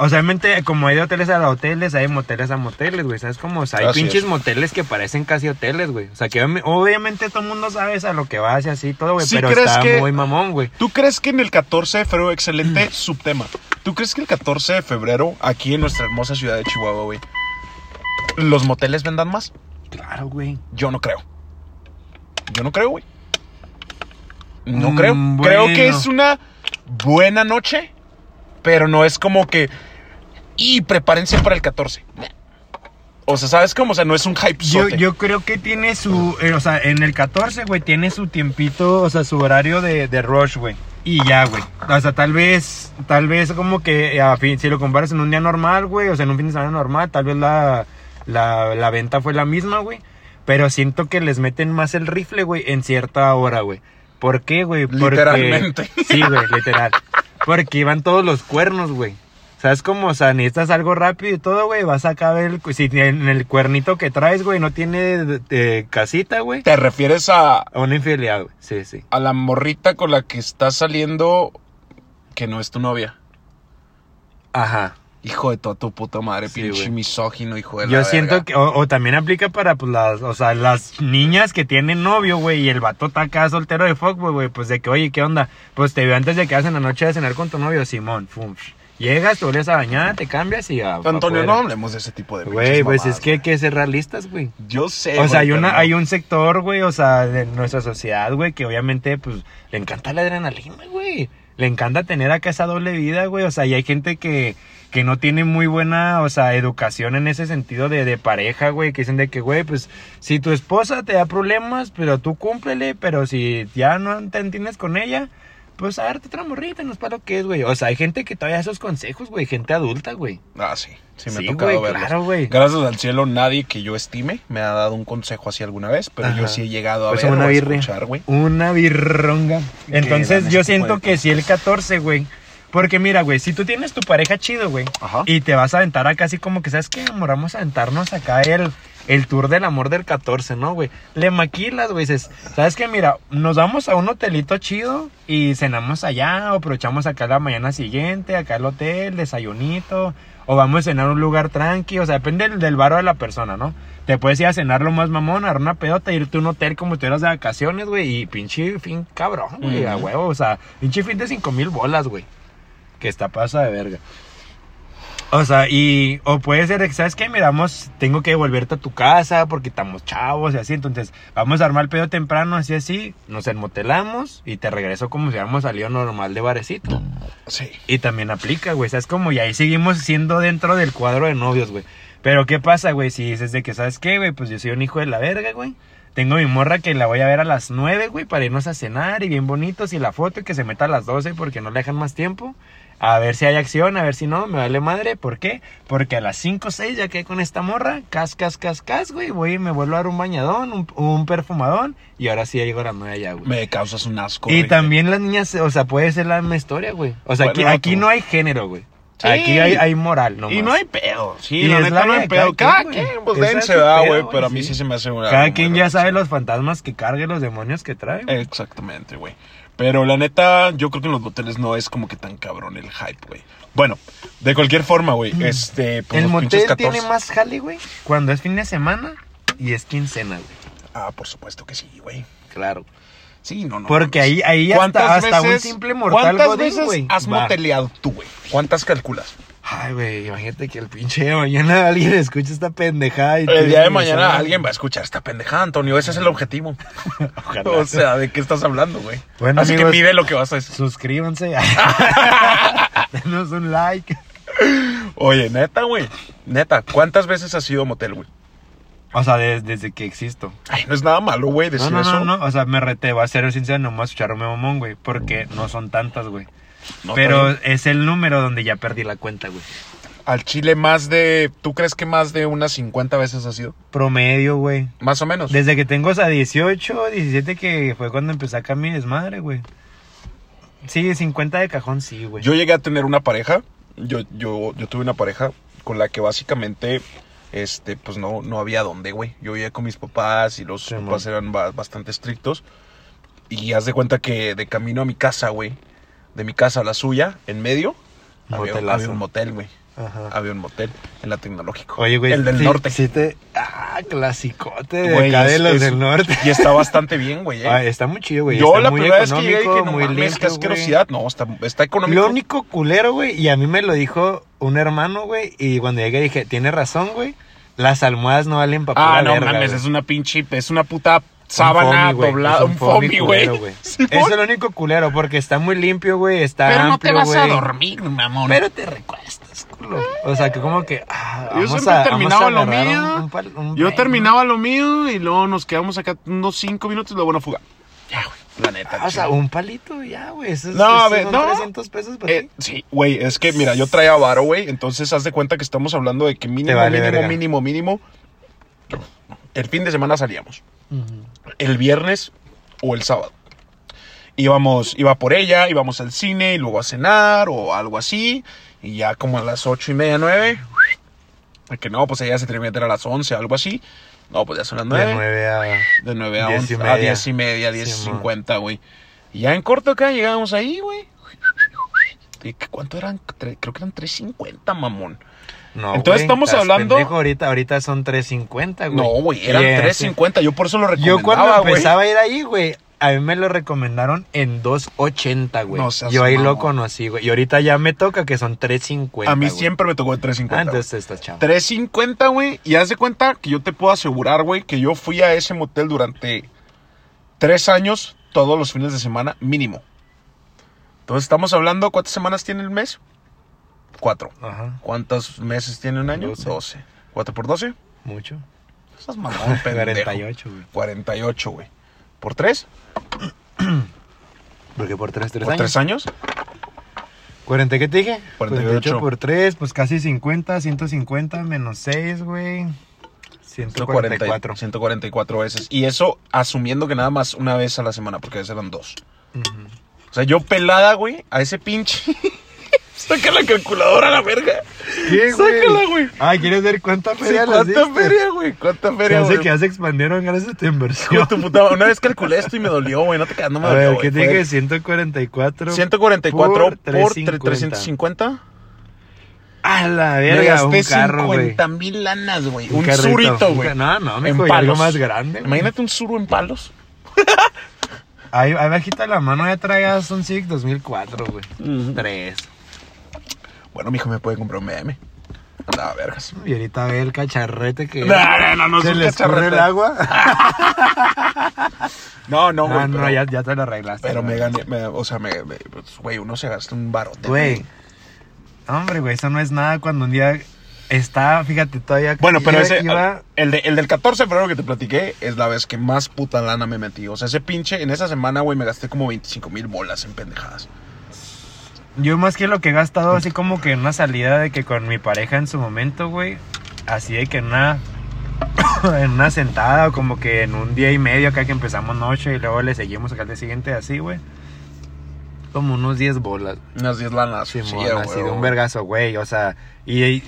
Speaker 4: O sea, obviamente, como hay de hoteles a hoteles, hay moteles a moteles, güey. ¿Sabes cómo? O sea, hay
Speaker 2: Así
Speaker 4: pinches
Speaker 2: es.
Speaker 4: moteles que parecen casi hoteles, güey. O sea, que obvi- obviamente todo el mundo sabe a lo que va y así todo, güey.
Speaker 2: ¿Sí
Speaker 4: pero
Speaker 2: crees
Speaker 4: está
Speaker 2: que-
Speaker 4: muy mamón, güey.
Speaker 2: ¿Tú crees que en el 14 de febrero, excelente subtema, ¿tú crees que el 14 de febrero, aquí en nuestra hermosa ciudad de Chihuahua, güey, los moteles vendan más?
Speaker 4: Claro, güey.
Speaker 2: Yo no creo. Yo no creo, güey. No
Speaker 4: Mm,
Speaker 2: creo. Creo que es una buena noche, pero no es como que. Y prepárense para el 14. O sea, ¿sabes cómo? O sea, no es un hype.
Speaker 4: Yo, yo creo que tiene su, eh, o sea, en el 14, güey, tiene su tiempito, o sea, su horario de, de rush, güey. Y ya, güey. O sea, tal vez, tal vez como que eh, a fin, si lo comparas en un día normal, güey, o sea, en un fin de semana normal, tal vez la, la, la venta fue la misma, güey. Pero siento que les meten más el rifle, güey, en cierta hora, güey. ¿Por qué, güey? Porque-
Speaker 2: Literalmente.
Speaker 4: Sí, güey, literal. Porque iban todos los cuernos, güey. ¿Sabes cómo? O sea, necesitas algo rápido y todo, güey. Vas a caber el... Si en el cuernito que traes, güey, no tiene eh, casita, güey.
Speaker 2: ¿Te refieres a,
Speaker 4: A una infidelidad, güey. Sí, sí.
Speaker 2: a la morrita con la que estás saliendo que no es tu novia?
Speaker 4: Ajá.
Speaker 2: Hijo de toda tu puta madre,
Speaker 4: Sí,
Speaker 2: pinche
Speaker 4: güey.
Speaker 2: misógino, hijo de la
Speaker 4: Yo siento
Speaker 2: verga.
Speaker 4: que... O, o también aplica para, pues, las... O sea, las niñas que tienen novio, güey, y el vato está acá soltero de fuck, güey, pues de que, oye, ¿qué onda? Pues te veo antes de que hagas en la noche de cenar con tu novio, Simón. Fum. Llegas, te vuelves a bañar, te cambias y a...
Speaker 2: Antonio, no hablemos de ese tipo de
Speaker 4: Güey, pues
Speaker 2: mamadas,
Speaker 4: es que hay que ser realistas, güey.
Speaker 2: Yo sé,
Speaker 4: O sea, hay, una,
Speaker 2: no.
Speaker 4: hay un sector, güey, o sea, de nuestra sociedad, güey, que obviamente, pues, le encanta la adrenalina, güey. le encanta tener acá esa doble vida, güey. O sea, y hay gente que, que no tiene muy buena, o sea, educación en ese sentido de, de pareja, güey. Que dicen de que, güey, pues, si tu esposa te da problemas, pero tú cúmplele, pero si ya no te entiendes con ella, pues a darte otra morrita, no es para lo que es, güey. O sea, hay gente que todavía da esos consejos, güey. Gente adulta, güey.
Speaker 2: Ah, sí. Sí, me
Speaker 4: Sí,
Speaker 2: ha tocado
Speaker 4: güey,
Speaker 2: verlos.
Speaker 4: claro, güey.
Speaker 2: Gracias al cielo, nadie que yo estime me ha dado un consejo así alguna vez, pero yo sí he llegado a
Speaker 4: Pues
Speaker 2: ver o
Speaker 4: una
Speaker 2: a
Speaker 4: birria.
Speaker 2: escuchar, güey.
Speaker 4: Una birronga. Entonces yo
Speaker 2: este
Speaker 4: siento que si el 14, güey. Porque mira, güey, si tú tienes tu pareja chido, güey.
Speaker 2: Ajá.
Speaker 4: Y te vas a aventar acá así como que, ¿sabes qué, amor? Vamos a aventarnos acá el, el tour del amor del 14, ¿no, güey? Le maquilas, güey. Dices, ¿sabes qué? Mira, nos vamos a un hotelito chido y cenamos allá, o aprovechamos acá la mañana siguiente, acá el hotel, desayunito, o vamos a cenar a un lugar tranqui, o sea, depende del, del de la persona, ¿no? Te puedes ir a cenar lo más mamón, a dar una pedota, irte a un hotel como si estuvieras de vacaciones, güey, y pinche fin cabrón, güey, a huevo, o sea, pinche fin de cinco mil bolas, güey. Que está pasa de verga. O sea, y, o puede ser, que, ¿sabes qué? Miramos, tengo que devolverte a tu casa porque estamos chavos y así, entonces vamos a armar el pedo temprano, así, así, nos enmotelamos y te regreso como si hubiéramos salido normal de barecito.
Speaker 2: Sí.
Speaker 4: Y también aplica, güey, ¿sabes como Y ahí seguimos siendo dentro del cuadro de novios, güey. Pero ¿qué pasa, güey? Si dices de que, ¿sabes qué, güey? Pues yo soy un hijo de la verga, güey. Tengo mi morra que la voy a ver a las 9, güey, para irnos a cenar y bien bonitos y la foto y que se meta a las 12 porque no le dejan más tiempo. A ver si hay acción, a ver si no, me vale madre. ¿Por qué? Porque a las 5 o 6 ya quedé con esta morra, cas, cas, cas, cas, güey. Voy y me vuelvo a dar un bañadón, un, un perfumadón y ahora sí llego a las 9 ya, güey.
Speaker 2: Me causas un asco.
Speaker 4: Y también las niñas, o sea, puede ser la misma historia, güey. O sea, aquí,
Speaker 2: Bueno,
Speaker 4: aquí no hay género, güey.
Speaker 2: Sí.
Speaker 4: Aquí hay, hay moral, no
Speaker 2: Y no hay pedo. Sí,
Speaker 4: Y
Speaker 2: la
Speaker 4: es
Speaker 2: neta
Speaker 4: la
Speaker 2: no hay pedo.
Speaker 4: cada
Speaker 2: Cada
Speaker 4: quien,
Speaker 2: pues dense,
Speaker 4: es su
Speaker 2: ¿verdad,
Speaker 4: pedo,
Speaker 2: güey? Pero a mí
Speaker 4: sí.
Speaker 2: sí se me hace una.
Speaker 4: Cada quien ya sabe los fantasmas que cargue, los demonios que trae.
Speaker 2: Exactamente, güey. Pero la neta, yo creo que en los moteles no es como que tan cabrón el hype, güey. Bueno, de cualquier forma, güey, este... pues,
Speaker 4: Mm. el
Speaker 2: los pinches
Speaker 4: motel
Speaker 2: 14.
Speaker 4: tiene más jale, güey, cuando es fin de semana y es quincena, güey.
Speaker 2: Ah, por supuesto que sí, güey.
Speaker 4: Claro.
Speaker 2: Sí, no, no.
Speaker 4: Porque ahí, ahí hasta, hasta un simple mortal
Speaker 2: ¿Cuántas
Speaker 4: godín,
Speaker 2: veces
Speaker 4: güey.
Speaker 2: has
Speaker 4: va.
Speaker 2: moteleado tú, güey? ¿Cuántas calculas?
Speaker 4: Ay, güey, imagínate que el pinche de mañana alguien escucha esta pendejada y
Speaker 2: El día de mañana alguien va a escuchar esta pendejada, Antonio. Ese es el objetivo.
Speaker 4: Ojalá.
Speaker 2: O sea, ¿de qué estás hablando, güey?
Speaker 4: Bueno,
Speaker 2: Así
Speaker 4: amigos,
Speaker 2: que mide lo que vas a decir.
Speaker 4: Suscríbanse. Denos un like.
Speaker 2: Oye, neta, güey. Neta, ¿cuántas veces has ido a motel, güey?
Speaker 4: O sea, des- desde que existo.
Speaker 2: Ay, no es nada malo, güey, decir
Speaker 4: No, no,
Speaker 2: eso.
Speaker 4: no, no. O sea, me rete, voy a ser sincero, nomás escucharme mamón, güey. Porque no son tantas, güey.
Speaker 2: No,
Speaker 4: Pero es el número donde ya perdí la cuenta, güey.
Speaker 2: al Chile más de... ¿Tú crees que más de unas 50 veces has ido?
Speaker 4: Promedio, güey.
Speaker 2: Más o menos.
Speaker 4: Desde que tengo, o sea, 18, 17, que fue cuando empecé acá mi desmadre, güey. Sí, 50 de cajón, sí, güey.
Speaker 2: Yo llegué a tener una pareja. Yo, yo, yo tuve una pareja con la que básicamente, este, pues no, no había dónde, güey. Yo vivía con mis papás y los
Speaker 4: Sí,
Speaker 2: papás
Speaker 4: man.
Speaker 2: eran ba- bastante estrictos. Y haz de cuenta que de camino a mi casa, güey, de mi casa a la suya, en medio, había, un motel, güey.
Speaker 4: Ajá.
Speaker 2: Había un motel en la tecnológico.
Speaker 4: Oye, güey.
Speaker 2: El del
Speaker 4: sí-
Speaker 2: norte.
Speaker 4: Sí te... Ah, clasicote de acá de los
Speaker 2: es-
Speaker 4: del norte.
Speaker 2: Y está bastante bien, güey. eh.
Speaker 4: Ah, está muy chido, güey.
Speaker 2: Yo
Speaker 4: está
Speaker 2: la
Speaker 4: muy
Speaker 2: primera vez que llegué dije, no
Speaker 4: muy
Speaker 2: mames, qué
Speaker 4: limpio,
Speaker 2: asquerosidad. No, está, está económico.
Speaker 4: Lo único culero, güey, y a mí me lo dijo un hermano, güey, y cuando llegué dije, tiene razón, güey, las almohadas no valen para
Speaker 2: Ah, no
Speaker 4: verga,
Speaker 2: mames,
Speaker 4: güey.
Speaker 2: es una pinche, es una puta sábana doblada, un foamy, güey.
Speaker 4: es lo único culero, porque está muy limpio, güey, está
Speaker 2: Pero no te
Speaker 4: amplio,
Speaker 2: vas a dormir, mamón.
Speaker 4: Pero te recuestas, culo. O sea, que como que, ah,
Speaker 2: Yo siempre
Speaker 4: a,
Speaker 2: terminaba lo mío.
Speaker 4: un- un pal- un
Speaker 2: Yo terminaba lo mío y luego nos quedamos acá unos cinco minutos y luego una fuga. Ya, güey, la neta.
Speaker 4: Ah, o sea, un palito, ya, güey, eso es,
Speaker 2: No, a ver,
Speaker 4: son
Speaker 2: no.
Speaker 4: 300 pesos para
Speaker 2: Eh,
Speaker 4: ti.
Speaker 2: sí, güey, es que mira, yo traía varo, güey, entonces haz de cuenta que estamos hablando de que mínimo,
Speaker 4: vale
Speaker 2: mínimo,
Speaker 4: verga.
Speaker 2: mínimo, mínimo. El fin de semana salíamos.
Speaker 4: Ujú.
Speaker 2: el viernes o el sábado. Íbamos, iba por ella, íbamos al cine y luego a cenar o algo así. Y ya como a las ocho y media, nueve. Que no, pues ella se termina de meter a las once, algo así. No, pues ya son las
Speaker 4: De
Speaker 2: nueve.
Speaker 4: 9 a...
Speaker 2: De nueve a
Speaker 4: Diez y
Speaker 2: once.
Speaker 4: media.
Speaker 2: A diez y media, diez y
Speaker 4: Simón.
Speaker 2: cincuenta, güey. Y ya en corto acá llegamos ahí, güey. ¿Y ¿Cuánto eran? Creo que eran 3.50, mamón.
Speaker 4: No,
Speaker 2: Entonces, estamos hablando-
Speaker 4: pendejo, ahorita, ahorita son 350, güey.
Speaker 2: No, güey, eran
Speaker 4: Y, eh,
Speaker 2: 3.50. Yo por eso lo recomendaba,
Speaker 4: Yo cuando
Speaker 2: güey.
Speaker 4: empezaba a ir ahí, güey, a mí me lo recomendaron en 280, güey.
Speaker 2: No
Speaker 4: Yo ahí lo conocí, güey. Y ahorita ya me toca que son 350.
Speaker 2: A mí siempre me tocó de 3.50.
Speaker 4: Ah, entonces está chavo.
Speaker 2: 350, güey. Y haz de cuenta que yo te puedo asegurar, güey, que yo fui a ese motel durante tres años, todos los fines de semana, mínimo. Entonces estamos hablando, ¿cuántas semanas tiene el mes? Cuatro.
Speaker 4: Ajá,
Speaker 2: ¿Cuántos meses tiene un año?
Speaker 4: Doce.
Speaker 2: Doce. ¿Cuatro por doce?
Speaker 4: mucho.
Speaker 2: Estás mamón, pendejo.
Speaker 4: 48, güey.
Speaker 2: 48, güey. ¿Por tres?
Speaker 4: Porque por 3, 3
Speaker 2: ¿Por
Speaker 4: años.
Speaker 2: tres años?
Speaker 4: 40, ¿qué te dije?
Speaker 2: 48.
Speaker 4: por 3, pues casi 50, 150 menos 6, güey. 144.
Speaker 2: 144 veces. Y eso asumiendo que nada más una vez a la semana, porque a veces eran dos. O sea, yo pelada, güey, a ese pinche. Saca la calculadora a la verga.
Speaker 4: ¿Qué,
Speaker 2: Sácala, güey.
Speaker 4: Ay, ¿quieres ver cuánta
Speaker 2: Sí,
Speaker 4: feria les
Speaker 2: ¿Cuánta feria, güey? ¿Cuánta feria, güey?
Speaker 4: que ya se expandieron gracias a tu inversión.
Speaker 2: tu puta. Una vez calculé esto y me dolió, güey. No te quedas, no me
Speaker 4: a
Speaker 2: dolió,
Speaker 4: ver,
Speaker 2: güey.
Speaker 4: ¿qué te dije? 144.
Speaker 2: 144 por,
Speaker 4: por
Speaker 2: 350.
Speaker 4: 350. A la
Speaker 2: Me
Speaker 4: verga, un
Speaker 2: gasté
Speaker 4: carro, güey.
Speaker 2: 50 mil lanas, güey. Un,
Speaker 4: carrito,
Speaker 2: surito,
Speaker 4: un
Speaker 2: güey.
Speaker 4: No, no, y algo más grande. güey.
Speaker 2: Imagínate un suru en palos.
Speaker 4: Ahí, ahí bajita la mano ya traías un Civic 2004, güey.
Speaker 2: Ujú.
Speaker 4: Tres.
Speaker 2: Bueno, mijo, me puede comprar un BM. Andaba vergas.
Speaker 4: Y ahorita ve el cacharrete que...
Speaker 2: No, no, no, no
Speaker 4: se le escurre el agua.
Speaker 2: No, no, güey.
Speaker 4: Ah, no,
Speaker 2: pero,
Speaker 4: ya, ya te lo arreglaste.
Speaker 2: pero me
Speaker 4: güey.
Speaker 2: gané, me- o sea, me, me- pues, güey, uno se gasta un barote.
Speaker 4: Güey. Hombre, güey, eso no es nada cuando un día está, fíjate, todavía...
Speaker 2: Bueno, pero
Speaker 4: iba-
Speaker 2: ese,
Speaker 4: iba-
Speaker 2: el, de- el del 14 de febrero que te platiqué es la vez que más puta lana me metí. O sea, ese pinche, en esa semana, güey, me gasté como 25 mil bolas en pendejadas.
Speaker 4: Yo más que lo que he gastado así como que en una salida de que con mi pareja en su momento, güey. Así de que en una... en una sentada o como que en un día y medio acá que empezamos noche y luego le seguimos acá al día siguiente así, güey. Como unos 10 bolas.
Speaker 2: Unas 10 lanas.
Speaker 4: Sí,
Speaker 2: sí,
Speaker 4: mon,
Speaker 2: a
Speaker 4: así de un vergazo, güey. O sea, y,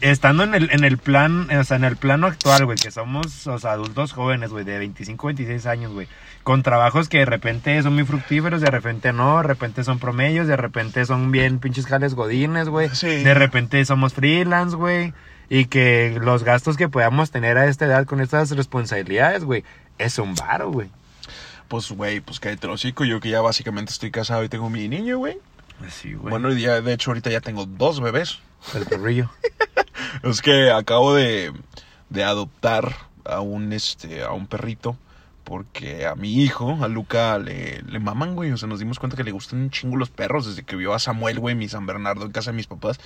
Speaker 4: estando en el, en el plan, o sea, en el plano actual, güey, que somos, o sea, adultos jóvenes, güey, de 25, 26 años, güey, con trabajos que de repente son muy fructíferos, de repente no, de repente son promedios, de repente son bien pinches jales godines, güey.
Speaker 2: Sí.
Speaker 4: De repente somos freelance, güey. Y que los gastos que podamos tener a esta edad con estas responsabilidades, güey, es un varo, güey.
Speaker 2: Pues, güey, pues cállate el hocico. Yo que ya básicamente estoy casado y tengo mi niño, güey.
Speaker 4: Sí, güey.
Speaker 2: Bueno, y ya, de hecho, ahorita ya tengo dos bebés.
Speaker 4: el perrillo.
Speaker 2: Es que acabo de, de adoptar a un, este, a un perrito. Porque a mi hijo, a Luca, le, le maman, güey. O sea, nos dimos cuenta que le gustan un chingo los perros desde que vio a Samuel, güey, mi San Bernardo en casa de mis papás.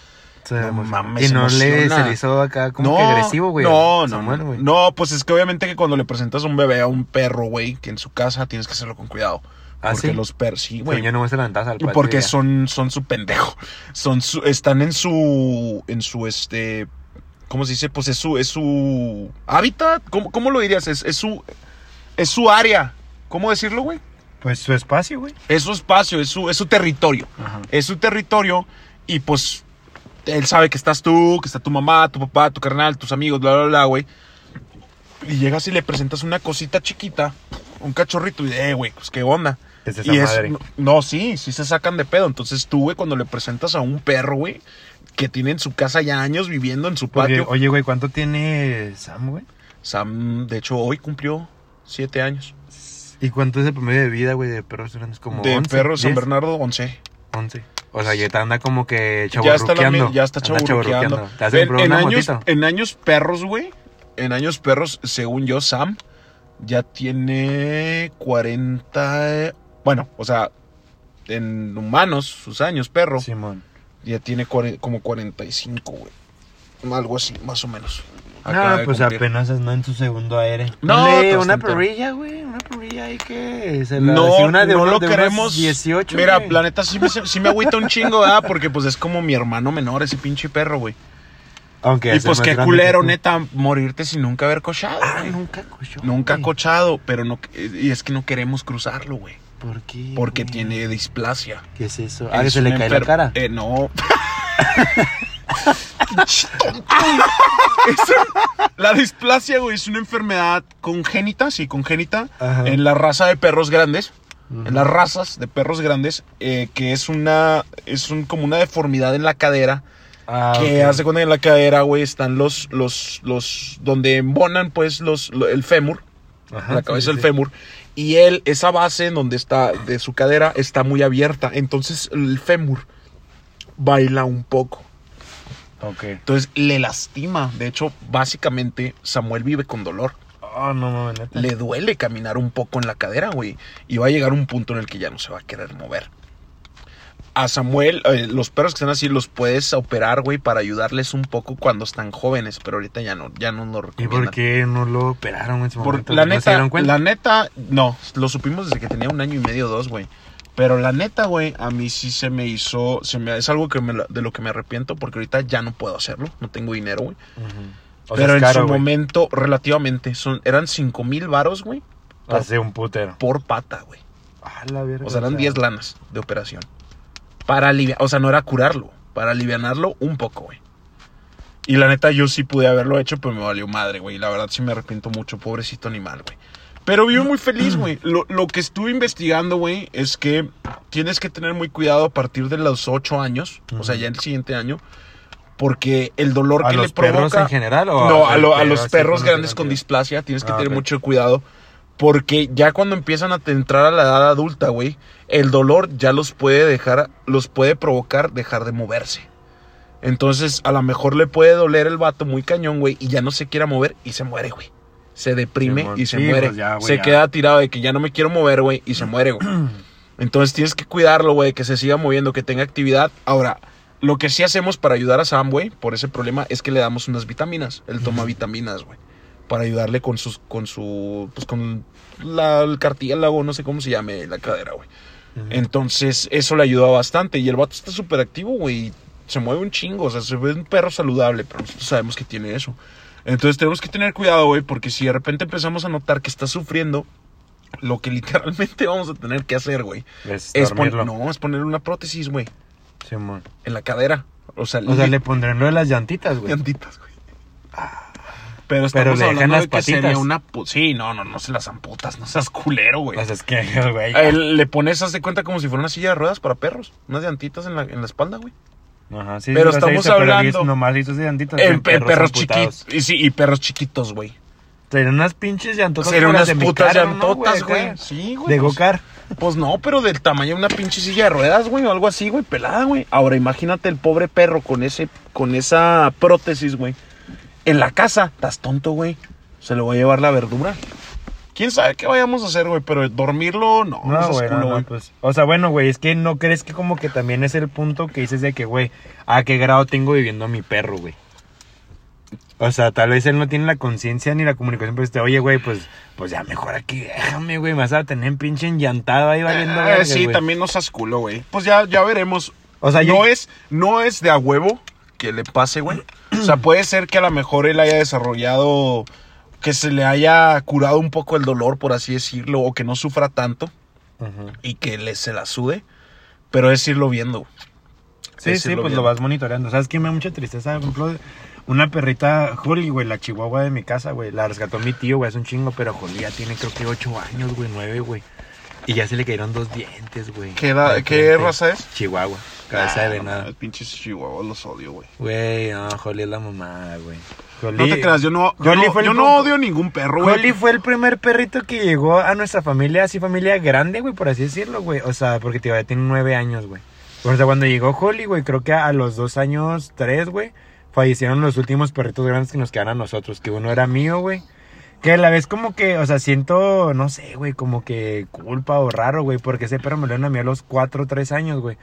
Speaker 2: No mames,
Speaker 4: y no le se le hizo acá como que agresivo, güey.
Speaker 2: No, no,
Speaker 4: Samuel,
Speaker 2: no.
Speaker 4: güey.
Speaker 2: No, pues es que obviamente que cuando le presentas un bebé a un perro, güey, que en su casa tienes que hacerlo con cuidado.
Speaker 4: ¿Ah,
Speaker 2: porque
Speaker 4: sí?
Speaker 2: los perros, sí,
Speaker 4: Güey, yo no me se al patio.
Speaker 2: Porque
Speaker 4: ya.
Speaker 2: son, son su pendejo. Son su, están en su, en su, este, ¿cómo se dice? Pues es su, es su hábitat. ¿Cómo, cómo lo dirías? Es, es su, es su área. ¿Cómo decirlo, güey?
Speaker 4: Pues su espacio, güey.
Speaker 2: Es su espacio, es su, es su territorio.
Speaker 4: Ajá.
Speaker 2: Es su territorio y pues él sabe que estás tú, que está tu mamá, tu papá, tu carnal, tus amigos, bla, bla, bla, güey. Y llegas y le presentas una cosita chiquita, un cachorrito, y eh, güey, pues qué onda.
Speaker 4: Es esa
Speaker 2: y es,
Speaker 4: madre.
Speaker 2: no, no, sí, sí se sacan de pedo. Entonces tú, güey, cuando le presentas a un perro, güey, que tiene en su casa ya años viviendo en su patio.
Speaker 4: oye, güey, ¿cuánto tiene Sam, güey?
Speaker 2: Sam, de hecho, hoy cumplió siete años.
Speaker 4: ¿Y cuánto es el promedio de vida, güey, de perros grandes? Como
Speaker 2: de
Speaker 4: 11,
Speaker 2: perro San
Speaker 4: 10,
Speaker 2: Bernardo, 11.
Speaker 4: 11. O sea, ya te anda como que chaburruqueando.
Speaker 2: ya está chaburruqueando. En, en años, en años perros, güey. En años perros, según yo, Sam ya tiene 40. Bueno, o sea, en humanos, sus años, perro,
Speaker 4: Simón.
Speaker 2: ya tiene como 45, güey. Algo así, más o menos.
Speaker 4: No,
Speaker 2: Acaba de
Speaker 4: pues
Speaker 2: cumplir.
Speaker 4: apenas anda en su segundo aire.
Speaker 2: No,
Speaker 4: una perrilla, güey. Una perrilla ahí que se la
Speaker 2: No,
Speaker 4: si una de
Speaker 2: no
Speaker 4: uno-
Speaker 2: lo
Speaker 4: de
Speaker 2: queremos.
Speaker 4: 18.
Speaker 2: Mira,
Speaker 4: güey.
Speaker 2: la neta sí me, sí me agüita un chingo, ¿verdad? Porque pues es como mi hermano menor, ese pinche perro, güey.
Speaker 4: Aunque
Speaker 2: Y
Speaker 4: es
Speaker 2: pues qué culero, neta, morirte sin nunca haber cochado,
Speaker 4: Ah, nunca cochó.
Speaker 2: Nunca
Speaker 4: güey.
Speaker 2: cochado, pero no. Y es que no queremos cruzarlo, güey.
Speaker 4: ¿Por qué?
Speaker 2: Porque tiene displasia.
Speaker 4: ¿Qué es eso? Ah, que
Speaker 2: Es
Speaker 4: se le cae la cara.
Speaker 2: Eh, no. Un- la displasia, güey, es una enfermedad congénita, sí, congénita,
Speaker 4: Ajá.
Speaker 2: en la raza de perros grandes. En las razas de perros grandes, eh, que es una. Es un, como una deformidad en la cadera.
Speaker 4: Ah,
Speaker 2: que hace cuando en la cadera, güey, están los. los, los donde embonan, pues, los, lo- el fémur.
Speaker 4: Ajá,
Speaker 2: la cabeza
Speaker 4: sí,
Speaker 2: del
Speaker 4: sí.
Speaker 2: fémur. Y él, esa base en donde está de su cadera está muy abierta. Entonces el fémur baila un poco.
Speaker 4: Ok.
Speaker 2: Entonces le lastima. De hecho, básicamente Samuel vive con dolor.
Speaker 4: Oh, no mames, neta.
Speaker 2: Le duele caminar un poco en la cadera, güey. Y va a llegar un punto en el que ya no se va a querer mover. a Samuel, eh, los perros que están así los puedes operar, güey, para ayudarles un poco cuando están jóvenes, pero ahorita ya no, ya no lo
Speaker 4: ¿Y
Speaker 2: recomiendan.
Speaker 4: por qué no lo operaron en ese
Speaker 2: Por- la
Speaker 4: ¿No se
Speaker 2: neta,
Speaker 4: dieron cuenta?
Speaker 2: la neta, no, lo supimos desde que tenía un año y medio, dos, güey. Pero la neta, güey, a mí sí se me hizo, se me, es algo que me, de lo que me arrepiento porque ahorita ya no puedo hacerlo, no tengo dinero, güey.
Speaker 4: Sea,
Speaker 2: Pero en
Speaker 4: caro,
Speaker 2: su momento, relativamente, son, eran cinco mil varos, güey,
Speaker 4: Hace un putero.
Speaker 2: por pata, güey.
Speaker 4: Ah, la verga,
Speaker 2: O sea, eran 10 lanas de operación. Para aliviar, o sea, no era curarlo, para alivianarlo un poco, güey. Y la neta, yo sí pude haberlo hecho, pero me valió madre, güey. La verdad sí me arrepiento mucho, pobrecito animal, güey. Pero vivo muy feliz, güey. Lo, lo que estuve investigando, güey, es que tienes que tener muy cuidado a partir de los 8 años, o sea, ya el siguiente año, porque el dolor
Speaker 4: ¿A
Speaker 2: que le provoca...
Speaker 4: perros en general o
Speaker 2: No, a, a
Speaker 4: perro
Speaker 2: los perros grandes con displasia tienes que
Speaker 4: Ah,
Speaker 2: tener mucho cuidado. Porque ya cuando empiezan a entrar a la edad adulta, güey, el dolor ya los puede dejar, los puede provocar dejar de moverse. Entonces, a lo mejor le puede doler el vato muy cañón, güey, y ya no se quiera mover y se muere, güey. Se deprime y se
Speaker 4: Sí,
Speaker 2: muere.
Speaker 4: pues ya,
Speaker 2: se
Speaker 4: ya.
Speaker 2: queda tirado de que ya no me quiero mover, güey, y se muere, güey. Entonces tienes que cuidarlo, güey, que se siga moviendo, que tenga actividad. Ahora, lo que sí hacemos para ayudar a Sam, güey, por ese problema, es que le damos unas vitaminas. Él toma vitaminas, güey. Para ayudarle con sus, con su, pues con la, el cartílago, no sé cómo se llame, la cadera, güey. Entonces, eso le ayuda bastante. Y el vato está súper activo, güey. Se mueve un chingo, o sea, se ve un perro saludable, pero nosotros sabemos que tiene eso. Entonces tenemos que tener cuidado, güey, porque si de repente empezamos a notar que está sufriendo, lo que literalmente vamos a tener que hacer, güey,
Speaker 4: Es,
Speaker 2: es poner, no, es ponerle una prótesis, güey,
Speaker 4: Simón.
Speaker 2: en la cadera. O sea,
Speaker 4: O sea, le pondrán lo de las llantitas, güey.
Speaker 2: llantitas, güey. Pero estamos
Speaker 4: le dejan
Speaker 2: hablando
Speaker 4: las
Speaker 2: de que sería una... Sí, no, no, no se las amputas, no seas culero, güey.
Speaker 4: Sea, es que, güey.
Speaker 2: Él le pones, haz de cuenta, como si fuera una silla de ruedas para perros. Unas llantitas en la, en la espalda, güey.
Speaker 4: Ajá, sí,
Speaker 2: Pero estamos
Speaker 4: pero
Speaker 2: hablando-
Speaker 4: Nomás hizo esas llantitas.
Speaker 2: En,
Speaker 4: en
Speaker 2: perros chiquitos. Y sí, y perros chiquitos, güey.
Speaker 4: Serían unas pinches llantotas.
Speaker 2: Serían unas putas
Speaker 4: ¿no,
Speaker 2: llantotas, güey. Sí, güey.
Speaker 4: De
Speaker 2: pues-
Speaker 4: Gocar.
Speaker 2: Pues no, pero del tamaño de una pinche silla de ruedas, güey, o algo así, güey, pelada, güey. Ahora imagínate el pobre perro con ese, con esa prótesis, güey. En la casa, estás tonto, güey. Se lo va a llevar la verdura. Quién sabe qué vayamos a hacer, güey, pero dormirlo, no, no,
Speaker 4: güey, no, no, pues. O sea, bueno, güey, es que no crees que como que también es el punto que dices de que, güey, a qué grado tengo viviendo a mi perro, güey. O sea, tal vez él no tiene la conciencia ni la comunicación, pues te, oye, güey, pues, pues ya mejor aquí déjame, güey, me vas a tener pinche enllantado ahí valiendo
Speaker 2: Ah,
Speaker 4: verga,
Speaker 2: sí,
Speaker 4: güey.
Speaker 2: también no seas culo, güey. Pues ya, ya veremos.
Speaker 4: O sea,
Speaker 2: no
Speaker 4: yo-
Speaker 2: es, no es de a huevo que le pase, güey. O sea, puede ser que a lo mejor él haya desarrollado, que se le haya curado un poco el dolor, por así decirlo, o que no sufra tanto y que le se la sude. Pero es irlo viendo.
Speaker 4: Sí,
Speaker 2: Es
Speaker 4: sí, pues
Speaker 2: viendo.
Speaker 4: lo vas monitoreando. ¿Sabes qué? Me da mucha tristeza, por ejemplo, una perrita, Holly, güey, la chihuahua de mi casa, güey. La rescató mi tío, güey, hace un chingo, pero Holly ya tiene creo que ocho años, güey, nueve, güey. Y ya se le cayeron dos dientes, güey.
Speaker 2: ¿Qué, edad- qué raza es?
Speaker 4: Chihuahua, cabeza de venado.
Speaker 2: Ah, pinches chihuahuas los odio, güey.
Speaker 4: Güey, no, Holly es la mamada, güey.
Speaker 2: No te creas, yo no, yo no, yo no odio ningún perro, güey.
Speaker 4: Holly fue el primer perrito que llegó a nuestra familia, así familia grande, güey, por así decirlo, güey. O sea, porque tío, ya tiene nueve años, güey. O sea, cuando llegó Holly, güey, creo que a los dos años, tres, güey, fallecieron los últimos perritos grandes que nos quedaron a nosotros. Que uno era mío, güey. Que a la vez como que, o sea, siento, no sé, güey, como que culpa o raro, güey, porque ese perro me lo dieron a mí a los cuatro o tres años, güey.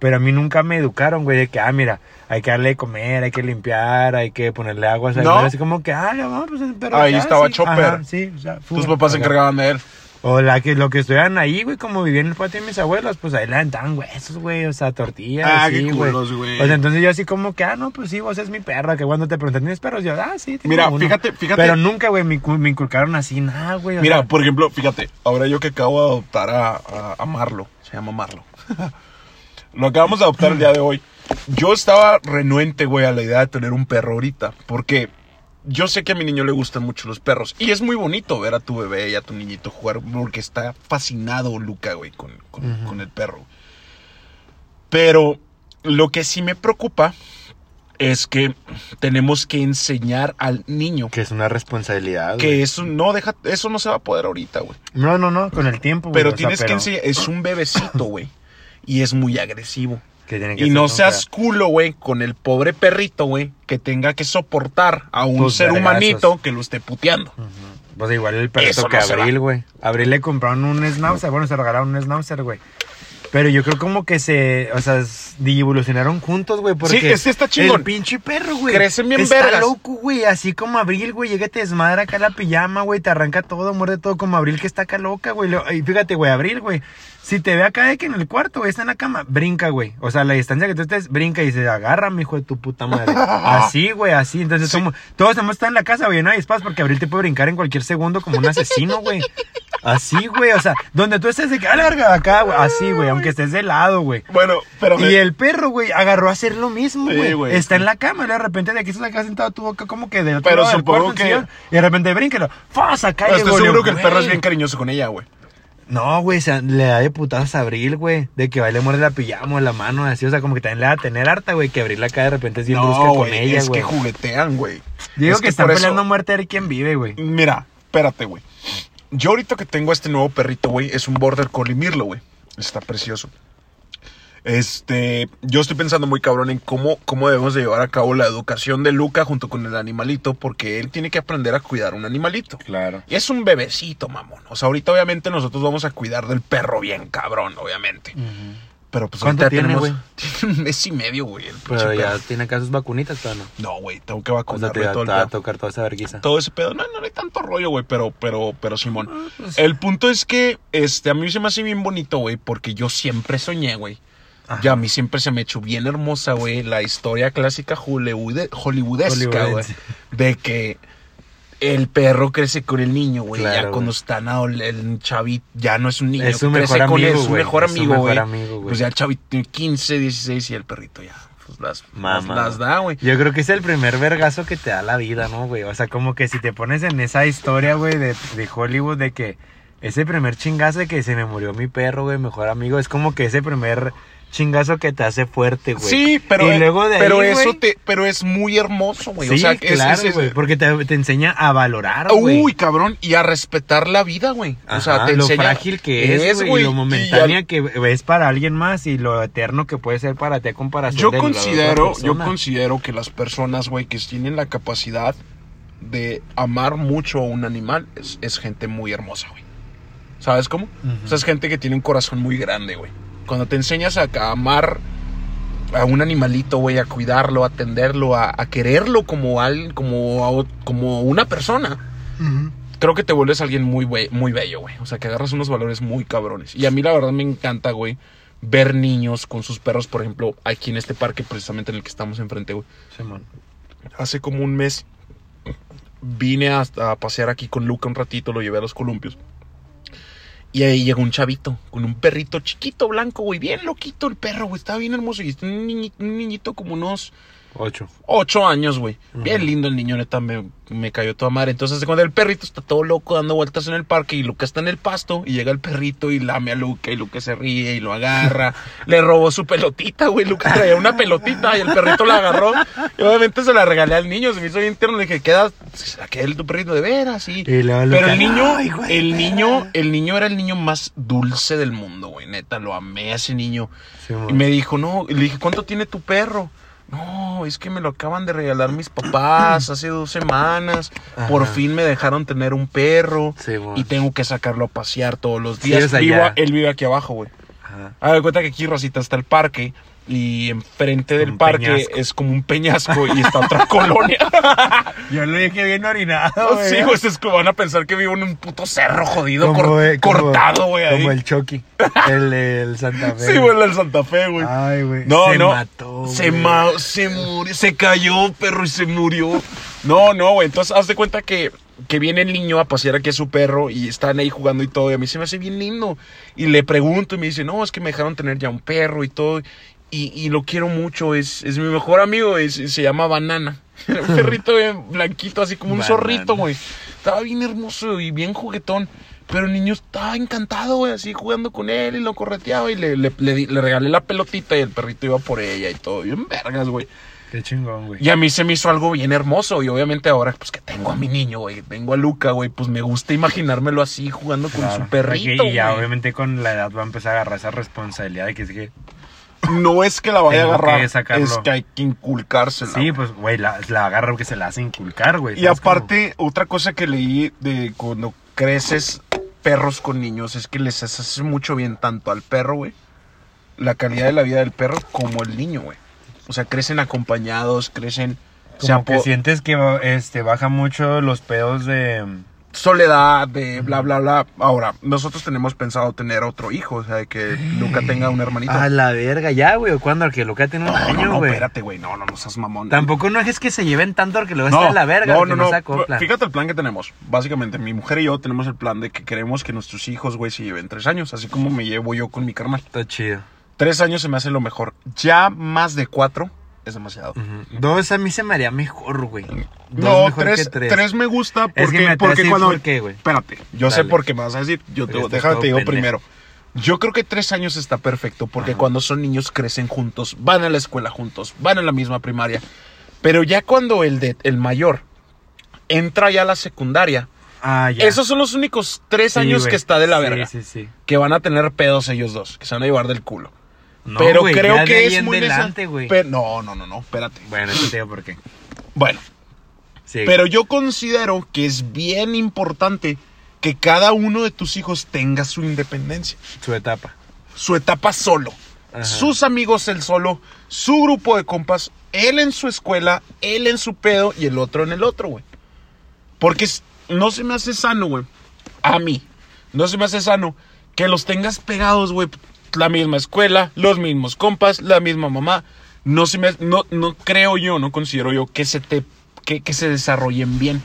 Speaker 4: Pero a mí nunca me educaron, güey, de que, ah, mira, hay que darle de comer, hay que limpiar, hay que ponerle agua. O sea,
Speaker 2: ¿No?
Speaker 4: así como que, ah, no, pues el perro.
Speaker 2: Ahí
Speaker 4: ya,
Speaker 2: estaba
Speaker 4: sí.
Speaker 2: Chopper.
Speaker 4: Ajá, sí, o sea,
Speaker 2: Tus papás se encargaban de él.
Speaker 4: O la que, lo que estuvieran ahí, güey, como vivían en el patio de mis abuelos, pues ahí le aventaban huesos, güey, o sea, tortillas,
Speaker 2: Ah,
Speaker 4: así,
Speaker 2: qué
Speaker 4: güey.
Speaker 2: culos, güey.
Speaker 4: O sea, entonces yo así como que, ah, no, pues sí, vos es mi perra, que cuando te preguntan, ¿tienes perros? Yo, ah, sí, tengo
Speaker 2: Mira,
Speaker 4: uno.
Speaker 2: fíjate, fíjate.
Speaker 4: Pero nunca, güey, me, me inculcaron así, nada, güey.
Speaker 2: Mira,
Speaker 4: sea,
Speaker 2: por ejemplo, fíjate, ahora yo que acabo de adoptar a, a, a Marlo, se llama Marlo. Lo acabamos de adoptar el día de hoy. Yo estaba renuente, güey, a la idea de tener un perro ahorita, porque yo sé que a mi niño le gustan mucho los perros. Y es muy bonito ver a tu bebé y a tu niñito jugar, porque está fascinado Luca, güey, con, con-
Speaker 4: Ujú.
Speaker 2: con el perro. Pero lo que sí me preocupa es que tenemos que enseñar al niño
Speaker 4: que es una responsabilidad,
Speaker 2: que
Speaker 4: güey.
Speaker 2: eso no deja, eso no se va a poder ahorita, güey.
Speaker 4: No, no, no, con el tiempo, güey.
Speaker 2: Pero
Speaker 4: o sea,
Speaker 2: tienes que enseñar, es un bebecito, güey. Y es muy agresivo.
Speaker 4: que que
Speaker 2: Y no seas culo, güey, con el pobre perrito, güey, que tenga que soportar a un
Speaker 4: Tus
Speaker 2: ser
Speaker 4: vergazos.
Speaker 2: humanito que lo esté puteando.
Speaker 4: Ujú. Pues igual el perrito
Speaker 2: Eso
Speaker 4: que
Speaker 2: no
Speaker 4: Abril, güey. Abril le compraron un schnauzer, bueno, se regalaron un schnauzer, güey. Pero yo creo como que se, o sea, evolucionaron juntos, güey, porque
Speaker 2: Sí, este está chingón.
Speaker 4: el pinche perro, güey.
Speaker 2: Crecen bien
Speaker 4: está
Speaker 2: vergas.
Speaker 4: loco, güey, así como Abril, güey, llega y te desmadra acá la pijama, güey, te arranca todo, muerde todo como Abril que está acá loca, güey. Y fíjate, güey, Abril, güey, si te ve acá de que en el cuarto, güey, está en la cama, brinca, güey. O sea, la distancia que tú estés, brinca y dice, agarra, hijo de tu puta madre. así, güey, así. Entonces,
Speaker 2: Sí.
Speaker 4: somos- todos hemos estado en la casa, güey, no hay espacio porque Abril te puede brincar en cualquier segundo como un asesino, güey. Así, güey, o sea, donde tú estés de que, a la verga, acá, güey, así, güey, aunque estés de lado, güey.
Speaker 2: Bueno, pero...
Speaker 4: Y el perro, güey, agarró a hacer lo mismo, güey. Está en la cama, y de repente de aquí estás acá sentado tu boca como que del otro
Speaker 2: Pero
Speaker 4: del
Speaker 2: supongo
Speaker 4: cuarto,
Speaker 2: que-
Speaker 4: Y de repente bríncalo. ¡Fas! Acá
Speaker 2: estoy seguro que el perro es bien cariñoso con ella, güey.
Speaker 4: No, güey, o sea, le da de putadas a Abril, güey. De que va y le muerde la pijama o la mano, así. O sea, como que también le va a tener harta, güey. Que Abril acá de repente es bien brusca
Speaker 2: No,
Speaker 4: con
Speaker 2: güey,
Speaker 4: ella,
Speaker 2: es
Speaker 4: güey.
Speaker 2: que juguetean, güey.
Speaker 4: Digo
Speaker 2: Es
Speaker 4: que, están
Speaker 2: eso-
Speaker 4: peleando a muerte a ver quién vive, güey.
Speaker 2: Mira, espérate, güey. Yo ahorita que tengo a este nuevo perrito, güey, es un Border Collie Mirlo, güey. Está precioso. Este, yo estoy pensando muy cabrón en cómo, cómo debemos de llevar a cabo la educación de Luca junto con el animalito, porque él tiene que aprender a cuidar un animalito.
Speaker 3: Claro.
Speaker 2: Y es un bebecito, mamón. O sea, ahorita obviamente nosotros vamos a cuidar del perro bien cabrón, obviamente. Pero pues
Speaker 4: ¿Cuánto tiene,
Speaker 2: tenemos tiene un mes y medio, güey.
Speaker 3: Pero ya tiene acá sus vacunitas, todavía no.
Speaker 2: No, güey, tengo que
Speaker 3: O sea,
Speaker 2: vacunarle
Speaker 3: te va
Speaker 2: todo el
Speaker 3: a tocar toda esa verguiza.
Speaker 2: todo ese pedo. No, no hay tanto rollo, güey, pero, pero, pero Simón. El punto es que, este, a mí se me hace bien bonito, güey, porque yo siempre soñé, güey. Ya a mí siempre se me ha hecho bien hermosa, güey, la historia clásica hollywoode- hollywoodesca, güey. De que el perro crece con el niño, güey.
Speaker 3: Claro,
Speaker 2: ya
Speaker 3: güey.
Speaker 2: cuando está na- el chavito, ya no es un niño.
Speaker 4: Es su
Speaker 2: crece
Speaker 4: mejor
Speaker 2: con él,
Speaker 4: amigo,
Speaker 2: es
Speaker 4: güey.
Speaker 2: mejor
Speaker 4: Es
Speaker 2: amigo, güey. Pues ya el chavito tiene 15, 16 y el perrito ya, pues las,
Speaker 3: Mamá.
Speaker 2: las da, güey.
Speaker 4: Yo creo que es el primer vergazo que te da la vida, ¿no, güey? O sea, como que si te pones en esa historia, güey, de, de Hollywood, de que ese primer chingazo de que se me murió mi perro, güey, mejor amigo, es como que ese primer chingazo que te hace fuerte, güey.
Speaker 2: Sí, pero,
Speaker 4: Y luego de
Speaker 2: pero
Speaker 4: ahí,
Speaker 2: eso
Speaker 4: güey,
Speaker 2: te, pero es muy hermoso, güey.
Speaker 4: Sí,
Speaker 2: o sea, que es-
Speaker 4: claro,
Speaker 2: es-
Speaker 4: güey, porque te, te enseña a valorar, güey.
Speaker 2: Uy, cabrón, y a respetar la vida, güey. O sea, te
Speaker 4: lo
Speaker 2: enseña
Speaker 4: frágil que es, güey, y lo
Speaker 2: y
Speaker 4: momentánea
Speaker 2: al-
Speaker 4: que es para alguien más y lo eterno que puede ser para ti a comparación
Speaker 2: Yo
Speaker 4: de la otra
Speaker 2: considero, yo considero que las personas, güey, que tienen la capacidad de amar mucho a un animal es, es gente muy hermosa, güey. ¿Sabes cómo? O sea, es gente que tiene un corazón muy grande, güey. Cuando te enseñas a, a amar a un animalito, güey, a cuidarlo, a atenderlo, a, a quererlo como al, como, a como una persona, creo que te vuelves alguien muy, muy bello, güey. O sea, que agarras unos valores muy cabrones. Y a mí la verdad me encanta, güey, ver niños con sus perros, por ejemplo, aquí en este parque precisamente en el que estamos enfrente, güey.
Speaker 4: Simón.
Speaker 2: Hace como un mes vine a, a pasear aquí con Luca un ratito, lo llevé a los columpios. Y ahí llegó un chavito con un perrito chiquito, blanco, güey, bien loquito el perro, güey, estaba bien hermoso. Y un niñito, un niñito como unos
Speaker 4: Ocho.
Speaker 2: Ocho años, güey. Bien lindo el niño, neta, me, me cayó toda madre. Entonces, cuando el perrito está todo loco dando vueltas en el parque y Luca está en el pasto y llega el perrito y lame a Luca y Luca se ríe y lo agarra. Le robó su pelotita, güey. Luca traía una pelotita y el perrito la agarró. Y obviamente se la regalé al niño. Se me hizo bien tierno. Le dije, queda, saqué el tu perrito de veras, sí.
Speaker 4: Y luego
Speaker 2: Pero
Speaker 4: Luca,
Speaker 2: el niño,
Speaker 4: "Ay, güey,
Speaker 2: el niño,
Speaker 4: pena".
Speaker 2: el niño era el niño más dulce del mundo, güey. Neta, lo amé a ese niño. Y me dijo, no, y le dije, ¿cuánto tiene tu perro? No, es que me lo acaban de regalar mis papás hace dos semanas. Por fin me dejaron tener un perro.
Speaker 3: Sí,
Speaker 2: y tengo que sacarlo a pasear todos los
Speaker 4: Sí,
Speaker 2: días.
Speaker 4: o sea,
Speaker 2: Vivo-
Speaker 4: ya.
Speaker 2: él vive aquí abajo, güey. De cuenta que aquí, Rosita, está el parque. Y enfrente del parque
Speaker 4: peñasco.
Speaker 2: es como un peñasco y está otra colonia.
Speaker 4: Yo le dije bien orinado, güey.
Speaker 2: sí, güey, es que van a pensar que vivo en un puto cerro jodido,
Speaker 4: Como,
Speaker 2: cor-
Speaker 4: eh, como-
Speaker 2: cortado, güey. ahí.
Speaker 4: Como el Chucky. El, el Santa Fe.
Speaker 2: Sí, güey, el Santa Fe, güey.
Speaker 4: Ay, güey.
Speaker 2: No,
Speaker 4: se
Speaker 2: no.
Speaker 4: mató.
Speaker 2: se murió, se cayó, perro, y se murió. No, no, güey. Entonces, haz de cuenta que, que viene el niño a pasear aquí a su perro y están ahí jugando y todo. Y a mí se me hace bien lindo. Y le pregunto y me dice, no, es que me dejaron tener ya un perro y todo. Y, y lo quiero mucho. Es, es mi mejor amigo. es- se llama Banana. un perrito blanquito, así como un
Speaker 4: Banana.
Speaker 2: zorrito, güey. Estaba bien hermoso y bien juguetón. Pero el niño estaba encantado, güey, así jugando con él y lo correteaba y le, le, le regalé la pelotita y el perrito iba por ella y todo. Bien vergas, güey.
Speaker 4: Qué chingón, güey.
Speaker 2: Y a mí se me hizo algo bien hermoso. Y obviamente ahora, pues que tengo a mi niño, güey, tengo a Luca, güey, pues me gusta imaginármelo así jugando con su perrito.
Speaker 4: Y ya,
Speaker 2: güey.
Speaker 4: obviamente, con la edad va a empezar a agarrar esa responsabilidad de que es que.
Speaker 2: No es que la vaya a
Speaker 4: que
Speaker 2: agarrar, es que hay que inculcársela.
Speaker 4: Sí, pues, güey, la, la agarra porque se la hace inculcar, güey.
Speaker 2: Y aparte, otra cosa que leí de cuando creces perros con niños es que les hace mucho bien tanto al perro, güey, la calidad de la vida del perro como el niño, güey. O sea, crecen acompañados, crecen...
Speaker 4: Como que
Speaker 2: apo-
Speaker 4: sientes que este, baja mucho los pedos de...
Speaker 2: soledad, de bla, bla, bla. Ahora, nosotros tenemos pensado tener otro hijo, o sea, de que Luca tenga un hermanito.
Speaker 4: A la verga, ya, güey. ¿Cuándo? Que Luca tiene un
Speaker 2: no, no,
Speaker 4: año,
Speaker 2: no,
Speaker 4: güey.
Speaker 2: espérate, güey. No, no, no seas mamón.
Speaker 4: Tampoco no es que se lleven tanto porque luego está en la verga,
Speaker 2: no, no,
Speaker 4: no,
Speaker 2: no.
Speaker 4: se.
Speaker 2: Fíjate el plan que tenemos. Básicamente, mi mujer y yo tenemos el plan de que queremos que nuestros hijos, güey, se lleven tres años, así como me llevo yo con mi carnal.
Speaker 4: Está chido.
Speaker 2: Tres años se me hace lo mejor. Ya más de cuatro es demasiado.
Speaker 4: Dos a mí se me haría mejor, güey.
Speaker 2: No,
Speaker 4: mejor
Speaker 2: tres,
Speaker 4: que
Speaker 2: tres. me gusta porque,
Speaker 4: Es que me atrevo a
Speaker 2: porque
Speaker 4: decir
Speaker 2: cuando...
Speaker 4: por qué, güey.
Speaker 2: Espérate, yo sé por qué me vas a decir. Yo te, déjame te digo
Speaker 4: pendejo.
Speaker 2: primero. Yo creo que tres años está perfecto porque cuando son niños crecen juntos, van a la escuela juntos, van a la misma primaria. Pero ya cuando el, de, el mayor entra ya a la secundaria,
Speaker 4: Ah, ya.
Speaker 2: esos son los únicos tres
Speaker 4: Sí,
Speaker 2: años que está de la verga.
Speaker 4: Sí, sí,
Speaker 2: Que van a tener pedos ellos dos, que se van a llevar del culo.
Speaker 4: No,
Speaker 2: pero creo que es muy
Speaker 4: delante, güey.
Speaker 2: No, no, no, no, espérate.
Speaker 4: Bueno, eso te digo por qué.
Speaker 2: Bueno,
Speaker 4: Sí.
Speaker 2: Pero yo considero que es bien importante que cada uno de tus hijos tenga su independencia,
Speaker 4: Su etapa.
Speaker 2: su etapa solo,
Speaker 4: Ajá.
Speaker 2: sus amigos él solo, su grupo de compas, él en su escuela, él en su pedo y el otro en el otro, güey. Porque no se me hace sano, güey. A mí, no se me hace sano que los tengas pegados, güey. La misma escuela, los mismos compas, la misma mamá. No se me, no, no creo yo, no considero yo que se te, que, que se desarrollen bien.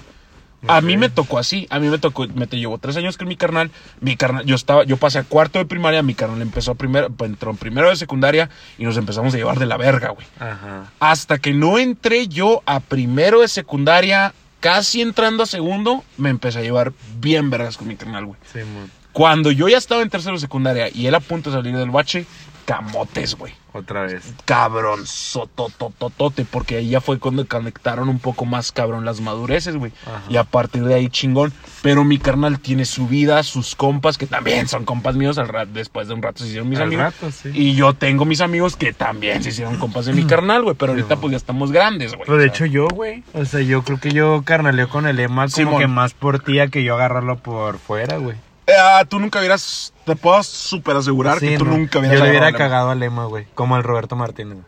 Speaker 2: A mí me tocó así, a mí me tocó, me te llevo tres años con mi carnal, mi carnal, yo estaba, yo pasé a cuarto de primaria, mi carnal empezó a primero, entró en primero de secundaria y nos empezamos a llevar de la verga, güey.
Speaker 4: Ajá.
Speaker 2: Hasta que no entré yo a primero de secundaria, casi entrando a segundo, me empecé a llevar bien vergas con mi carnal, güey.
Speaker 4: Sí, mon.
Speaker 2: Cuando yo ya estaba en tercero secundaria y él a punto de salir del bache, camotes, güey.
Speaker 4: Otra vez.
Speaker 2: Cabrón, sototototote, porque ahí ya fue cuando conectaron un poco más cabrón las madureces, güey. Y a partir de ahí chingón. Pero mi carnal tiene su vida, sus compas, que también son compas míos, al rato, después de un rato se hicieron mis
Speaker 4: Al
Speaker 2: amigos.
Speaker 4: rato, sí.
Speaker 2: Y yo tengo mis amigos que también se hicieron compas de mi carnal, güey. Pero ahorita pues ya estamos grandes, güey.
Speaker 4: Pero de hecho yo, güey. O sea, yo creo que yo carnaleo con el Emma como
Speaker 2: Simón.
Speaker 4: que más por tía que yo agarrarlo por fuera, güey.
Speaker 2: Ah, tú nunca hubieras, te puedo súper asegurar que tú
Speaker 4: no.
Speaker 2: nunca hubieras
Speaker 4: Yo le hubiera
Speaker 2: agarrado a Lema.
Speaker 4: cagado güey. Como al Roberto Martínez.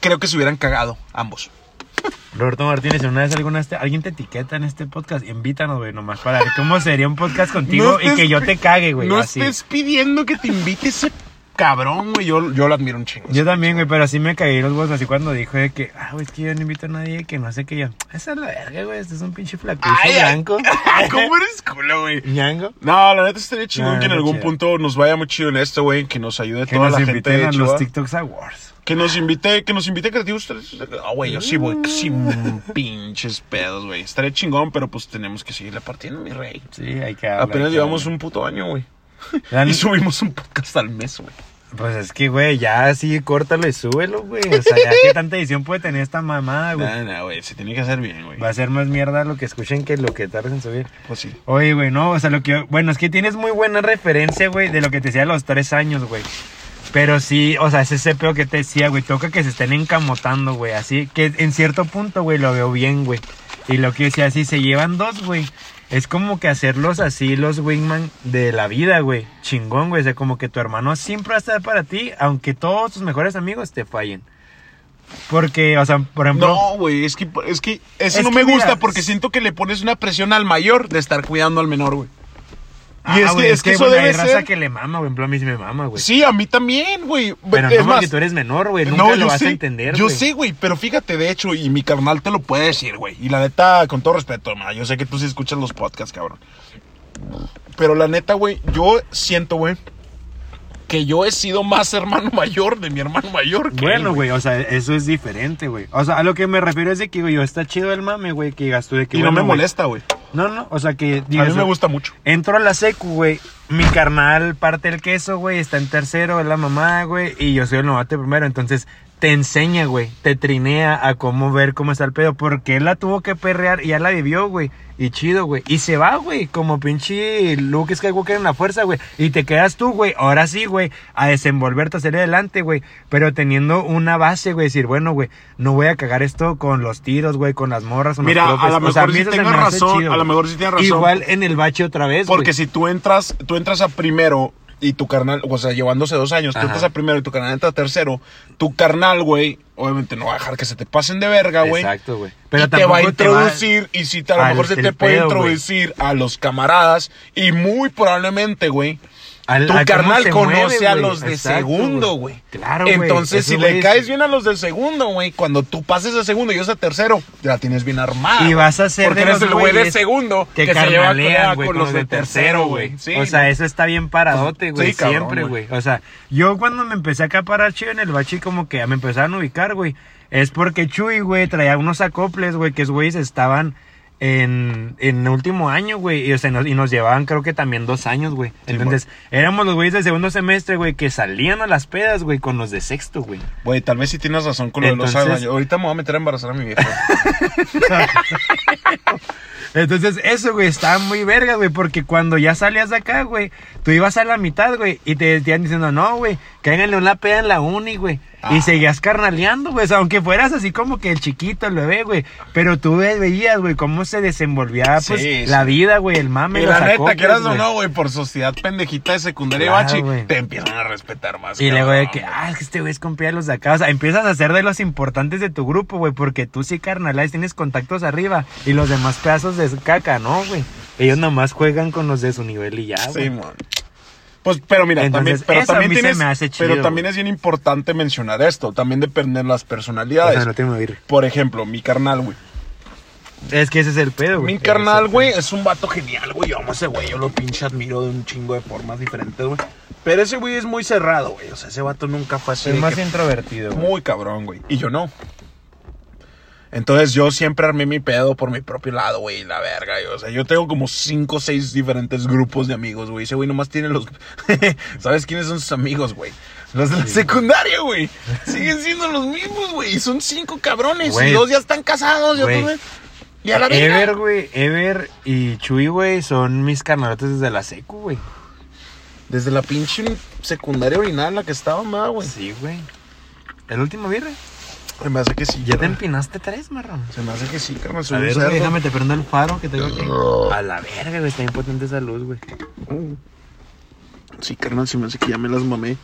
Speaker 2: Creo que se hubieran cagado ambos.
Speaker 4: Roberto Martínez, una vez alguna alguien te etiqueta en este podcast, invítanos, güey, nomás para ver cómo sería un podcast contigo
Speaker 2: No
Speaker 4: y que yo te cague, güey.
Speaker 2: no
Speaker 4: así.
Speaker 2: estés pidiendo que te invite ese cabrón, güey. Yo, yo lo admiro un chingo.
Speaker 4: Yo también, güey, pero así me caí los huevos así cuando dijo de que, ah, güey, es que yo no invito a nadie, que no sé qué yo. Esa es la verga, güey, este es un pinche flacucho
Speaker 2: Ay, ay.
Speaker 4: blanco.
Speaker 2: ¿Cómo eres culo, güey?
Speaker 4: ¿Ñango?
Speaker 2: No, la neta estaría chingón
Speaker 4: No,
Speaker 2: que en algún
Speaker 4: chido.
Speaker 2: punto nos vaya muy chido en esto, güey. Que nos ayude
Speaker 4: Que
Speaker 2: toda
Speaker 4: nos
Speaker 2: la gente
Speaker 4: a
Speaker 2: Chihuahua.
Speaker 4: los TikToks Awards.
Speaker 2: Que nos invite, que nos invite a creativos. Ah, güey, yo sí voy sin pinches pedos, güey. Estaría chingón, pero pues tenemos que seguirle partiendo, mi rey.
Speaker 4: Sí, hay que hablar.
Speaker 2: Apenas
Speaker 4: que
Speaker 2: llevamos un puto año, güey. Y subimos un podcast al mes, güey.
Speaker 4: Pues es que, güey, ya así córtalo y súbelo, güey. O sea, ya qué tanta edición puede tener esta mamada, güey.
Speaker 2: No, no, güey, se tiene que hacer bien, güey.
Speaker 4: Va a ser más mierda lo que escuchen que lo que tardes en subir.
Speaker 2: Pues sí.
Speaker 4: Oye, güey, no, o sea, lo que... Bueno, es que tienes muy buena referencia, güey, de lo que te decía a los tres años, güey. Pero sí, o sea, ese ese pedo que te decía, güey, toca que se estén encamotando, güey. Así que en cierto punto, güey, lo veo bien, güey. Y lo que decía, si se llevan dos, güey, es como que hacerlos así los wingman de la vida, güey. Chingón, güey. O sea, como que tu hermano siempre va a estar para ti, aunque todos tus mejores amigos te fallen. Porque, o sea, por ejemplo...
Speaker 2: No, güey, es que, es que eso
Speaker 4: Es
Speaker 2: no
Speaker 4: que
Speaker 2: me gusta porque siento que le pones una presión al mayor de estar cuidando al menor, güey.
Speaker 4: Ah,
Speaker 2: y es
Speaker 4: güey,
Speaker 2: que, es que eso debe
Speaker 4: hay raza
Speaker 2: ser.
Speaker 4: que le mama, güey. En plan, a mí sí me mama, güey.
Speaker 2: Sí, a mí también, güey.
Speaker 4: Pero
Speaker 2: es
Speaker 4: no porque
Speaker 2: más,
Speaker 4: tú eres menor, güey. Nunca
Speaker 2: no,
Speaker 4: lo vas
Speaker 2: sé,
Speaker 4: a entender,
Speaker 2: Yo sé, güey, pero fíjate, de hecho, y mi carnal te lo puede decir, güey. Y la neta, con todo respeto, ma, yo sé que tú sí escuchas los podcasts, cabrón. Pero la neta, güey, yo siento, güey, que yo he sido más hermano mayor de mi hermano mayor. que
Speaker 4: Bueno, güey, o sea, eso es diferente, güey. O sea, a lo que me refiero es de que, güey, yo está chido el mame, güey, que digas tú de que.
Speaker 2: Y no me molesta, güey.
Speaker 4: No, no, o sea, que
Speaker 2: A
Speaker 4: digas.
Speaker 2: mí me gusta mucho.
Speaker 4: Entro a la secu, güey. Mi carnal parte el queso, güey. Está en tercero, es la mamá, güey. Y yo soy el novato primero. Entonces, te enseña, güey. Te trinea a cómo ver cómo está el pedo. Porque él la tuvo que perrear y ya la vivió, güey. Y chido, güey. Y se va, güey. Como pinche Luke Skywalker en la fuerza, güey. Y te quedas tú, güey. Ahora sí, güey. A desenvolverte, a salir adelante, güey. Pero teniendo una base, güey. Decir, bueno, güey. No voy a cagar esto con los tiros, güey. Con las morras. Con
Speaker 2: Mira,
Speaker 4: los
Speaker 2: a lo
Speaker 4: O sea,
Speaker 2: mejor
Speaker 4: eso se
Speaker 2: tengas razón,
Speaker 4: chido,
Speaker 2: a lo mejor sí tienes razón.
Speaker 4: Igual en el bache otra vez,
Speaker 2: Porque si tú entras, tú entras a primero y tu carnal, o sea, llevándose dos años, tú estás a primero y tu carnal entra a tercero, tu carnal, güey, obviamente no va a dejar que se te pasen de verga, güey.
Speaker 3: Exacto, güey.
Speaker 2: Pero te va a
Speaker 4: va-
Speaker 2: introducir, y si te, a lo mejor se te puede
Speaker 4: pedo,
Speaker 2: introducir a los camaradas, y muy probablemente, güey,
Speaker 4: Al-
Speaker 2: tu
Speaker 4: a
Speaker 2: carnal conoce
Speaker 4: mueve,
Speaker 2: a los de
Speaker 4: Exacto,
Speaker 2: segundo, güey.
Speaker 4: Claro, güey.
Speaker 2: Entonces, si le caes bien a los de segundo, güey, cuando tú pases de segundo y ellos a tercero, ya tienes bien armada.
Speaker 4: Y vas a ser
Speaker 2: Porque
Speaker 4: de
Speaker 2: eres
Speaker 4: los
Speaker 2: el güey de segundo
Speaker 4: que,
Speaker 2: que, se lleva con, los de tercero, güey. Sí,
Speaker 4: o sea, eso está bien paradote, güey.
Speaker 2: Sí,
Speaker 4: siempre,
Speaker 2: güey.
Speaker 4: O sea, yo cuando me empecé a acaparar chido en el bachi, como que me empezaron a ubicar, güey. Es porque Chuy, güey, traía unos acoples, güey, que esos güeyes estaban en, en último año, güey. Y, o sea, nos, y nos llevaban, creo que también dos años, güey. Entonces, éramos los güeyes del segundo semestre, güey, que salían a las pedas, güey, con los de sexto, güey.
Speaker 2: Güey, tal vez sí tienes razón con lo de los años. Ahorita me voy a meter a embarazar a mi vieja.
Speaker 4: Entonces, eso, güey, estaba muy verga, güey, porque cuando ya salías de acá, güey, tú ibas a la mitad, güey, y te decían diciendo, no, güey, cáiganle una peda en la uni, güey. Y
Speaker 2: Ah.
Speaker 4: seguías carnaleando, güey, o sea, aunque fueras así como que el chiquito, el bebé, güey, pero tú ve- veías, güey, cómo se desenvolvía, pues,
Speaker 2: Sí,
Speaker 4: la vida, güey, el mame,
Speaker 2: y la neta,
Speaker 4: acoples,
Speaker 2: quieras o no, güey, por sociedad pendejita de secundaria
Speaker 4: Claro,
Speaker 2: bachi,
Speaker 4: güey.
Speaker 2: te empiezan a respetar más.
Speaker 4: Y luego de que, ah, es que este güey es compa de los de acá. O sea, empiezas a ser de los importantes de tu grupo, güey, porque tú sí carnales tienes contactos arriba y los demás pedazos de caca, ¿no, güey? Ellos nomás juegan con los de su nivel y ya, güey.
Speaker 2: Sí, man. Pues, pero mira,
Speaker 4: Entonces,
Speaker 2: también, pero
Speaker 4: a
Speaker 2: también tienes,
Speaker 4: me hace chido,
Speaker 2: pero también es bien importante mencionar esto, también depende de las
Speaker 4: O
Speaker 2: personalidades.
Speaker 4: sea, no tengo que ir.
Speaker 2: Por ejemplo, mi carnal, güey.
Speaker 4: Es que ese es el pedo, güey.
Speaker 2: Mi carnal, güey, es un vato genial, güey. Yo amo a ese güey, yo lo pinche admiro de un chingo de formas diferentes, güey. Pero ese güey es muy cerrado, güey. O sea, ese vato nunca fue así.
Speaker 4: Es
Speaker 2: de
Speaker 4: más
Speaker 2: que-
Speaker 4: introvertido, güey.
Speaker 2: muy cabrón, güey. Y yo no. Entonces yo siempre armé mi pedo por mi propio lado, güey, la verga. yo, o sea, yo tengo como cinco o seis diferentes grupos de amigos, güey. Ese güey nomás tiene los... ¿Sabes quiénes son sus amigos, güey? Los de la secundaria, güey. Siguen siendo los mismos, güey. Son cinco cabrones.
Speaker 4: Güey.
Speaker 2: Y dos ya están casados. Y,
Speaker 4: Güey.
Speaker 2: otros, güey, y a la verga.
Speaker 4: Ever, güey, Ever y Chuy, güey, son mis carnalotes desde la secu, güey.
Speaker 2: Desde la pinche secundaria original en la que estaba, güey.
Speaker 4: Sí, güey. ¿El último viernes?
Speaker 2: Se me hace que sí.
Speaker 4: Ya te empinaste tres, marrón.
Speaker 2: Se me hace que sí, carnal.
Speaker 4: A ver, güey, déjame te prendo el faro que tengo aquí. A la verga, güey, está impotente esa luz, güey.
Speaker 2: Sí, carnal, se me hace que ya me las mamé.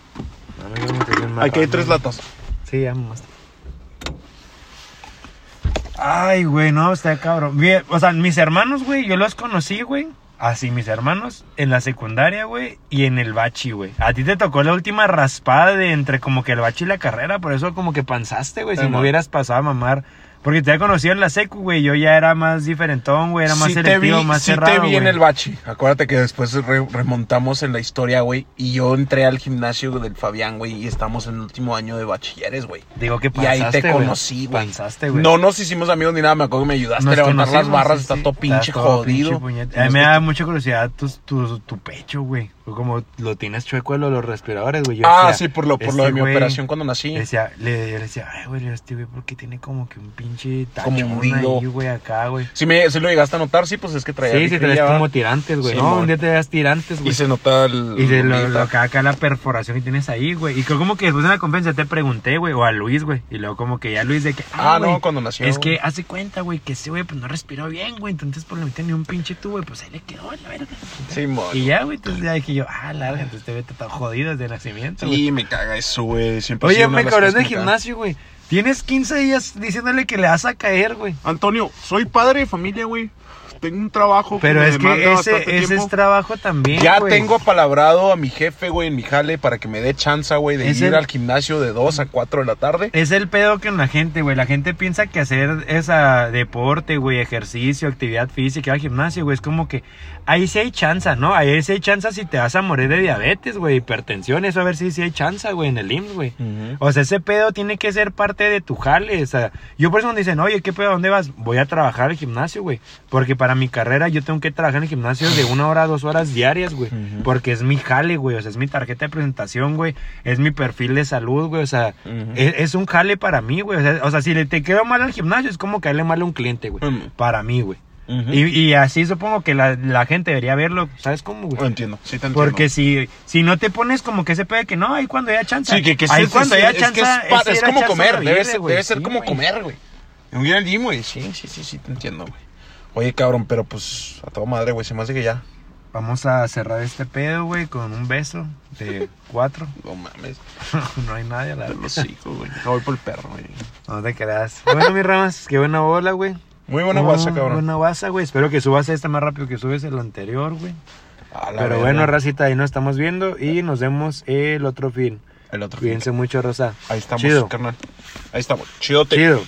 Speaker 4: No me
Speaker 2: Aquí hay tres
Speaker 4: güey.
Speaker 2: latas.
Speaker 4: Sí, ya más. Ay, güey, no, está cabrón. Bien, O sea, mis hermanos, güey, yo los conocí, güey. Así, mis hermanos, en la secundaria, güey, y en el bachi, güey. A ti te tocó la última raspada de entre como que el bachi y la carrera, por eso como que panzaste, güey, si no hubieras pasado a mamar. Porque te había conocido en la secu, güey, yo ya era más diferentón, güey, era más
Speaker 2: sí
Speaker 4: selectivo,
Speaker 2: vi,
Speaker 4: más
Speaker 2: sí
Speaker 4: cerrado,
Speaker 2: te vi en el bachi. Acuérdate que después re- remontamos en la historia, güey. Y yo entré al gimnasio del Fabián, güey. Y estamos en el último año de bachilleres, güey.
Speaker 4: Digo que
Speaker 2: Y ahí te
Speaker 4: güey.
Speaker 2: conocí, güey.
Speaker 4: Panzaste, güey.
Speaker 2: No nos hicimos amigos ni nada. Me acuerdo que me ayudaste a levantar las barras.
Speaker 4: sí,
Speaker 2: está todo pinche
Speaker 4: todo
Speaker 2: jodido.
Speaker 4: pinche. A mí me da mucha curiosidad tu, tu, tu pecho, güey. Como lo tienes chueco de los, respiradores, güey. Yo
Speaker 2: Ah,
Speaker 4: decía,
Speaker 2: sí, por lo, por lo de mi
Speaker 4: güey-
Speaker 2: operación cuando nací.
Speaker 4: Decía, le, decía, ay, güey, este güey, ¿por qué tiene como que un pinche
Speaker 2: Como
Speaker 4: tachón
Speaker 2: hundido.
Speaker 4: ahí, güey, acá, güey?
Speaker 2: Si, me, si lo llegaste a notar, sí, pues es que traía.
Speaker 4: Sí, ves
Speaker 2: fibrillas,
Speaker 4: como tirantes, güey.
Speaker 2: Sí,
Speaker 4: no, un día te das tirantes, güey.
Speaker 2: Y se nota el.
Speaker 4: Y de lo, lo acá, acá la perforación que tienes ahí, güey. Y creo como que después de la conferencia te pregunté, güey, o a Luis, güey. Y luego como que ya Luis de que,
Speaker 2: Ah, no,
Speaker 4: güey,
Speaker 2: cuando nació.
Speaker 4: Es que hace cuenta, güey, que ese güey pues no respiró bien, güey. Entonces pues le meten ni un pinche tubo, y pues ahí le quedó, la verga.
Speaker 2: Sí.
Speaker 4: Y ya, güey, entonces ya dije yo, ah, larga, entonces te ve todo jodido desde nacimiento, güey.
Speaker 2: Sí, me caga eso, güey. Siempre
Speaker 4: Oye, me cabrón de
Speaker 2: caga.
Speaker 4: gimnasio, güey. Tienes 15 días diciéndole que le vas a caer, güey.
Speaker 2: Antonio, soy padre de familia, güey. Tengo un trabajo.
Speaker 4: Pero es que ese, es trabajo también,
Speaker 2: Ya tengo apalabrado a mi jefe, güey, en mi jale para que me dé chance, güey, de
Speaker 4: Es
Speaker 2: ir
Speaker 4: el-
Speaker 2: al gimnasio de 2 a 4 de la tarde.
Speaker 4: Es el pedo que en la gente, güey. La gente piensa que hacer esa deporte, güey, ejercicio, actividad física, ir al gimnasio, güey, es como que ahí sí hay chance, ¿no? Ahí sí hay chance si te vas a morir de diabetes, güey, hipertensión, eso a ver si sí hay chance, güey, en el IMSS, güey. O sea, ese pedo tiene que ser parte de tu jale. O sea, yo por eso me dicen, oye, ¿qué pedo? ¿Dónde vas? Voy a trabajar al gimnasio, güey. Porque para mi carrera yo tengo que trabajar en el gimnasio de una hora a dos horas diarias, güey. Porque es mi jale, güey. O sea, es mi tarjeta de presentación, güey. Es mi perfil de salud, güey. O sea,
Speaker 2: Ujú.
Speaker 4: es, es un jale para mí, güey. O sea, o sea, si le te quedo mal al gimnasio, es como caerle mal a un cliente, güey. Para mí, güey. Y, y así supongo que la, la gente debería verlo. ¿Sabes cómo, güey?
Speaker 2: Lo entiendo, sí te entiendo.
Speaker 4: Porque si, si no te pones como que pedo de que no, ahí cuando haya chance.
Speaker 2: Sí, que, que
Speaker 4: ahí
Speaker 2: sí,
Speaker 4: cuando
Speaker 2: sí,
Speaker 4: haya
Speaker 2: es,
Speaker 4: chance.
Speaker 2: es, es
Speaker 4: ir
Speaker 2: como comer, debe, ser, debe ser como
Speaker 4: güey.
Speaker 2: comer, güey. Ir al gym, güey, sí, sí, sí, sí, te entiendo, güey. Oye, cabrón, pero pues a toda madre, güey, se me hace que ya.
Speaker 4: vamos a cerrar este pedo, güey, con un beso de cuatro.
Speaker 2: No mames.
Speaker 4: no hay nadie a la
Speaker 2: De los hijos, güey. No voy por el perro, güey.
Speaker 4: No te creas. Bueno, mis ramas, qué buena bola, güey.
Speaker 2: Muy buena guasa, cabrón.
Speaker 4: Buena guasa, güey. Espero que subas este más rápido que subes el anterior, güey. Pero bueno, racita, ahí nos estamos viendo y nos vemos el otro fin.
Speaker 2: El otro
Speaker 4: Cuídense mucho, Rosa.
Speaker 2: Ahí estamos,
Speaker 4: Chido.
Speaker 2: carnal. Ahí estamos. Chidote.
Speaker 4: Chido.